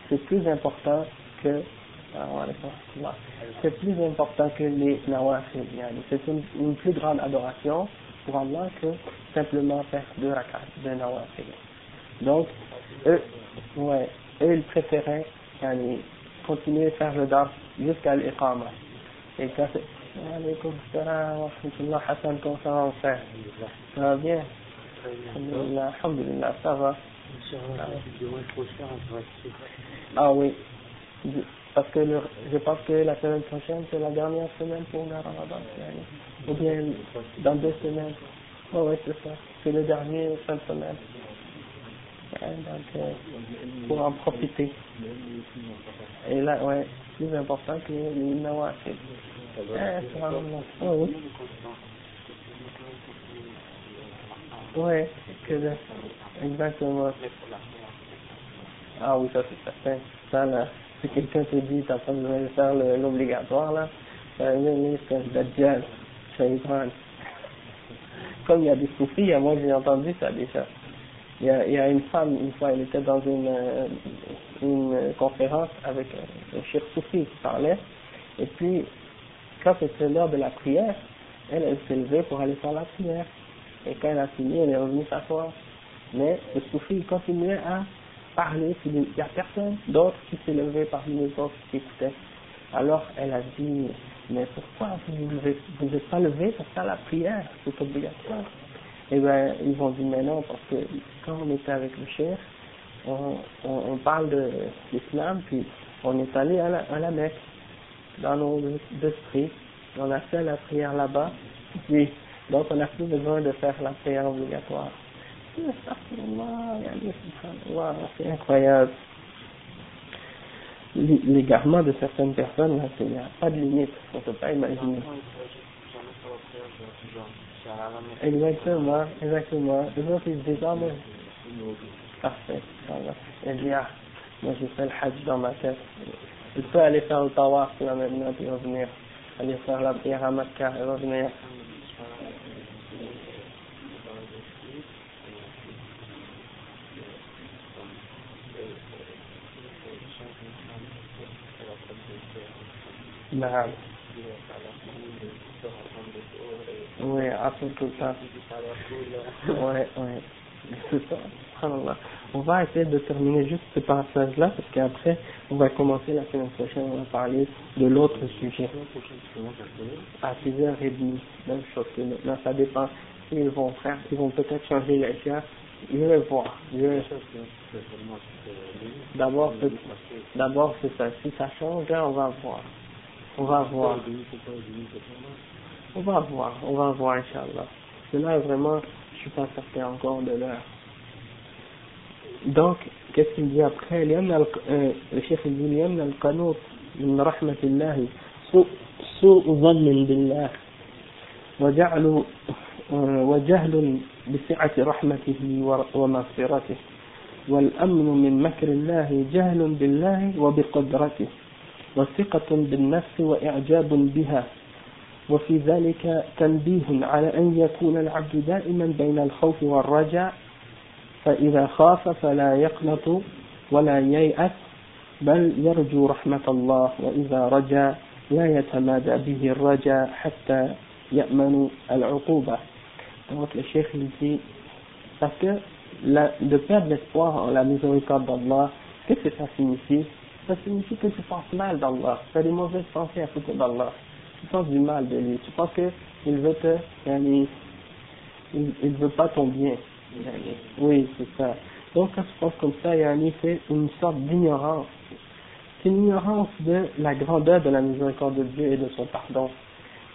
c'est plus important que c'est plus important que les nawafil. C'est une, une, plus grande adoration pour Allah que simplement faire deux rakats de nawafil. Donc, eux, ouais, eux ils préféraient continuer à faire le dars jusqu'à l'iqama. Et ça c'est. Alaykoum salam wa rahmatullah Hassan, comment ça va mon frère? Ça va bien? Alhamdulillah, ça va. Ah oui, parce que le, je pense que la semaine prochaine, c'est la dernière semaine pour le. Ou bien dans deux semaines. Oh, oui, c'est ça. C'est le dernier fin de semaine. donc, euh, pour en profiter. Et là, ouais, plus important que les nawafil. Oh, oui. Ouais, que exactement. Ah oui, ça c'est certain. Ça, là, si quelqu'un te dit, t'as pas de faire l'obligatoire, là, ça veut dire que c'est Dajjal, Shaitan. Comme il y a des soufis, moi j'ai entendu ça déjà. Il y, a, il y a une femme, une fois, elle était dans une, euh, une conférence avec un chef soufi qui parlait, et puis, quand c'était l'heure de la prière, elle s'est levée pour aller faire la prière. Et quand elle a fini, elle est revenue s'asseoir. Mais le soufi continuait à parler, il n'y a personne d'autre qui s'est levé parmi les autres qui écoutaient. Alors elle a dit, mais pourquoi vous ne êtes pas levé pour faire la prière? C'est obligatoire. Eh bien, ils vont dire, mais non, parce que quand on était avec le chef, on, on, parle de l'islam, puis on est allé à la, à Mecque, dans nos esprits, on a fait la prière là-bas, puis donc on n'a plus besoin de faire la prière obligatoire. C'est incroyable. L'égarement de certaines personnes, il n'y a pas de limite, on ne peut pas imaginer. Exactement, exactement. Les autres, ils disent, mais... Parfait, Elle dit, ah, moi j'ai fait le hajj dans ma tête. Il peut aller faire le tawaf là maintenant, puis revenir. Aller faire la prière à Makkah et revenir. نعم Oui, à tout le temps. Oui, oui. C'est ça. On va essayer de terminer juste ce passage-là, parce qu'après, on va commencer la semaine prochaine, on va parler de l'autre sujet. À 6h30, même chose que maintenant, ça dépend. Ils vont faire, ils vont peut-être changer les chats. Je vais voir. D'abord, d'abord, c'est ça. Si ça change, là, on va voir. On va voir. On va voir, on va voir, Inch'Allah. Parce que là, vraiment, je suis pas certain encore de l'heure. Donc, qu'est-ce qu'il dit après Le chef dit لأن القنوط من رحمة الله سوء ظن بالله وجعل وجهل بسعة رحمته ومغفرته والأمن من مكر الله جهل بالله وبقدرته وثقة بالنفس وإعجاب بها. وفي ذلك تنبيه على أن يكون العبد دائما بين الخوف والرجاء فإذا خاف فلا يقنط ولا ييأس بل يرجو رحمة الله وإذا رجا لا يتمادى به الرجاء حتى يأمن العقوبة. Donc le cheikh il dit, parce que la, de perdre l'espoir en la miséricorde d'Allah, qu'est-ce que ça signifie? Ça signifie que tu penses mal d'Allah, tu as des mauvaises pensées à propos d'Allah tu penses du mal de lui, tu penses qu'il veut te, il, il veut pas ton bien. Oui, c'est ça. Donc quand tu penses comme ça, c'est une sorte d'ignorance. C'est une ignorance de la grandeur de la miséricorde de Dieu et de son pardon.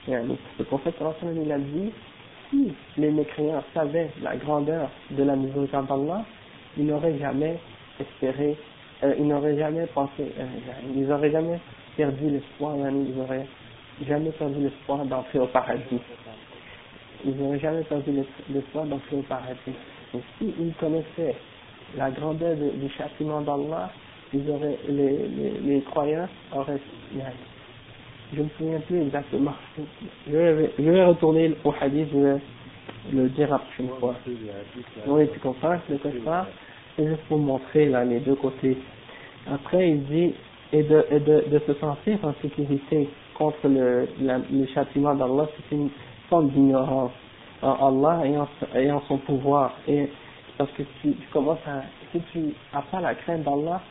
Le prophète il a dit, si les mécréants savaient la grandeur de la miséricorde d'Allah, ils n'auraient jamais espéré, euh, ils n'auraient jamais pensé, euh, ils n'auraient jamais perdu l'espoir, ils n'auraient jamais perdu l'espoir d'entrer au paradis. Ils n'auraient jamais perdu l'espoir d'entrer au paradis. Et s'ils connaissaient la grandeur du châtiment d'Allah, ils auraient, les, les, les croyants auraient, je ne me souviens plus exactement. Je vais, je vais retourner au hadith, je vais le dire la prochaine fois. Oui, tu comprends, le pas? C'est juste pour montrer là les deux côtés. Après, il dit, et de, et de, de se sentir en sécurité contre le, la, le châtiment d'Allah, c'est une forme d'ignorance en Allah et en, son pouvoir. Et parce que tu, tu commences à, si tu n'as pas la crainte d'Allah,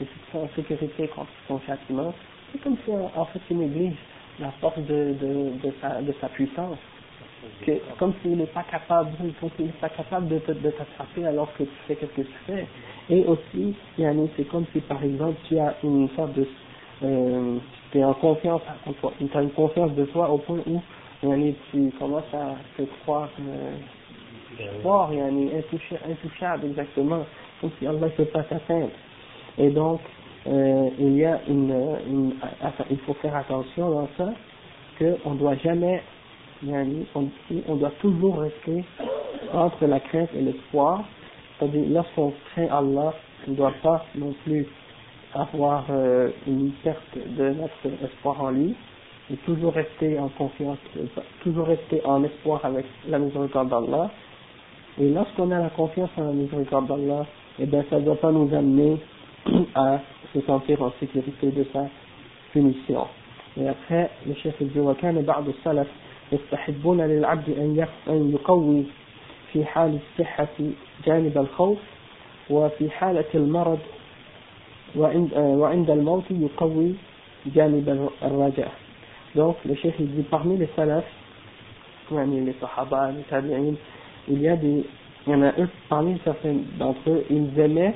et tu te sens en sécurité contre son châtiment, c'est comme si en fait tu négliges la force de, de, de, sa, de sa puissance. Que, comme s'il n'est pas capable, comme s'il n'est pas capable de, de t'attraper alors que tu fais ce que tu fais. Et aussi, c'est comme si par exemple tu as une sorte de, euh, tu es en confiance en toi, tu as une confiance de toi au point où tu commences à te croire euh, fort, intouchable exactement, comme si Allah ne peut pas s'atteindre. Et donc, euh, il y a une, une, il faut faire attention dans ça, qu'on ne doit jamais, on, on doit toujours rester entre la crainte et l'espoir. C'est-à-dire, lorsqu'on craint Allah, on ne doit pas non plus avoir euh, une perte de notre espoir en lui, et toujours rester en confiance, toujours rester en espoir avec la miséricorde d'Allah. Et lorsqu'on a la confiance en la miséricorde d'Allah, eh bien ça ne doit pas nous amener à se sentir en sécurité de sa punition. Et après, le chef dit وكان بعض السلف يستحبون للعبد أن يقوي في حال الصحة جانب الخوف وفي حالة المرض وعند, الموت يقوي جانب الرجاء. Donc, le chef il dit parmi les salafs, les sahaba, les tabi'in, il y a des, il y en a eux, parmi certains d'entre eux, ils aimaient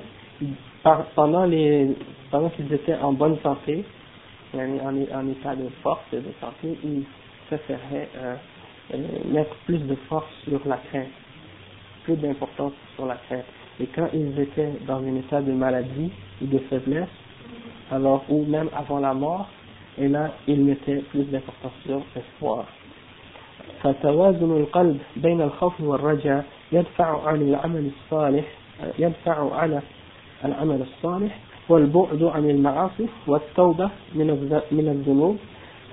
pendant les pendant qu'ils étaient en bonne santé, en, en, état de force et de santé, ils préféraient euh, euh, mettre plus de force sur la crainte, plus d'importance sur la crainte. Et quand ils étaient dans un état de maladie ou de faiblesse, alors ou même avant la mort, et là ils mettaient plus d'importance sur l'espoir. فتوازن القلب بين الخوف والرجاء يدفع عن العمل الصالح يدفع على العمل الصالح والبعد عن المعاصي والتوبة من من الذنوب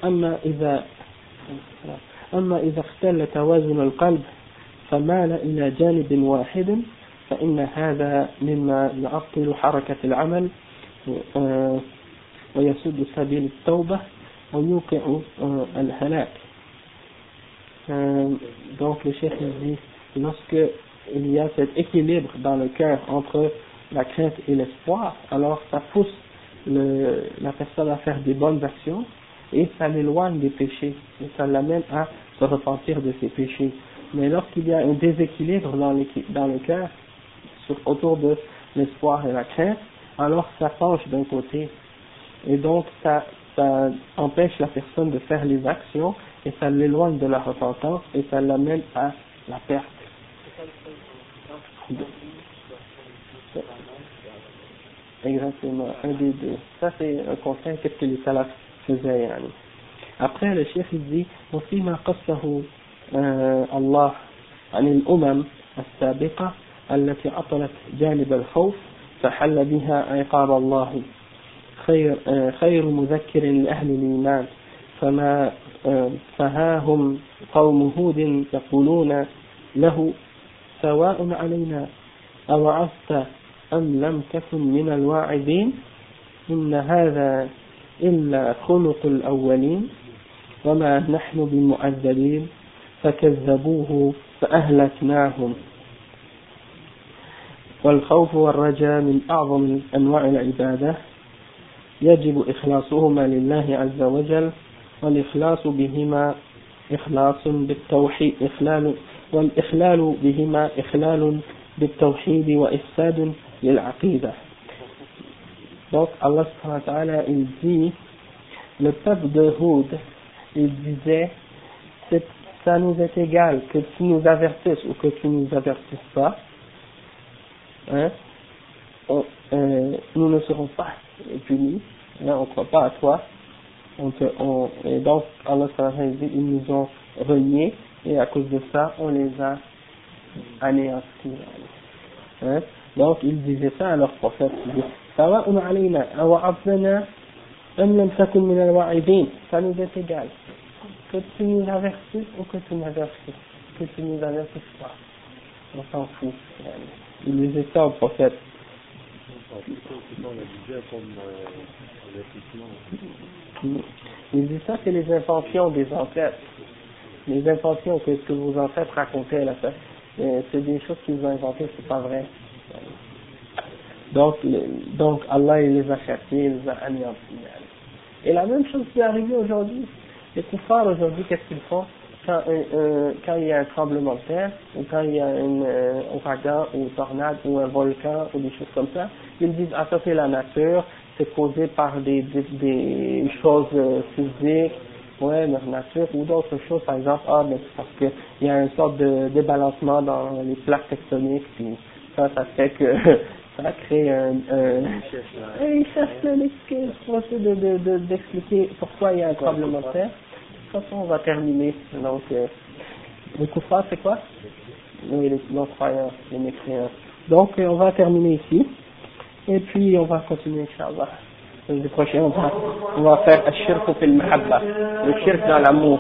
أما إذا أما إذا اختل توازن القلب فمال إلى جانب واحد فإن هذا مما يعطل حركة العمل ويسد سبيل التوبة ويوقع الهلاك donc le chef dit lorsque il y a cet équilibre dans le cœur entre la crainte et l'espoir, alors ça pousse le, la personne à faire des bonnes actions et ça l'éloigne des péchés et ça l'amène à se repentir de ses péchés. Mais lorsqu'il y a un déséquilibre dans, le cœur autour de l'espoir et la crainte, alors ça penche d'un côté et donc ça, ça empêche la personne de faire les actions et ça l'éloigne de la repentance et ça l'amène à la perte. Exactement, un des deux. Ça, c'est un conseil qu'est-ce que les salafs faisaient. Yani. Après, le chef il dit وفيما قصه الله عن الأمم السابقة التي عطلت جانب الخوف فحل بها عقاب الله خير خير مذكر لأهل الإيمان فما فها هم قوم هود يقولون له سواء علينا أوعظت أم لم تكن من الواعدين إن هذا إلا خلق الأولين وما نحن بمعذبين فكذبوه فأهلكناهم. والخوف والرجاء من أعظم أنواع العبادة. يجب إخلاصهما لله عز وجل والإخلاص بهما إخلاص بالتوحيد إخلال والإخلال بهما إخلال بالتوحيد وإفساد للعقيدة. Donc Allah subhanahu wa ta'ala il dit le peuple de Houd il disait ça nous est égal que tu nous avertisses ou que tu nous avertisses pas hein euh, nous ne serons pas punis, là on ne croit pas à toi, on te, on, et donc Allah dit, ils nous ont reniés, et à cause de ça, on les a anéantis. Hein? Donc ils disaient ça à leur prophète, ils disaient, ça nous est égal, que tu nous avertisses ou que tu n'avertisses, que tu nous avertisses pas, on s'en fout. Ils disaient ça au prophète. Il dit ça, c'est les inventions des ancêtres. Les inventions que, que vos ancêtres racontaient, c'est des choses qu'ils ont inventées, c'est pas vrai. Donc, donc Allah il les a châtiés, il les a anéantis. Et la même chose qui est arrivée aujourd'hui. Les koufars aujourd'hui, qu'est-ce qu'ils font? Quand, quand il y a un tremblement de terre, ou quand il y a un euh, ouragan, ou une tornade, ou un volcan, ou des choses comme ça, ils disent ah ça c'est la nature, c'est causé par des, des, choses euh, physiques, ouais, nature, ou d'autres choses, par exemple, ah mais c'est parce qu'il y a une sorte de débalancement dans les plaques tectoniques, puis ça, ça fait que ça crée un, un ils cherchent pour essayer de, de, d'expliquer pourquoi il y a un tremblement de terre. De toute façon, on va terminer. Donc, euh, les koufars, c'est quoi? Oui, les non-croyants, les mécréants. Donc, euh, on va terminer ici. Et puis, on va continuer, Inch'Allah. Le prochain, on va, on va faire le shirk dans l'amour.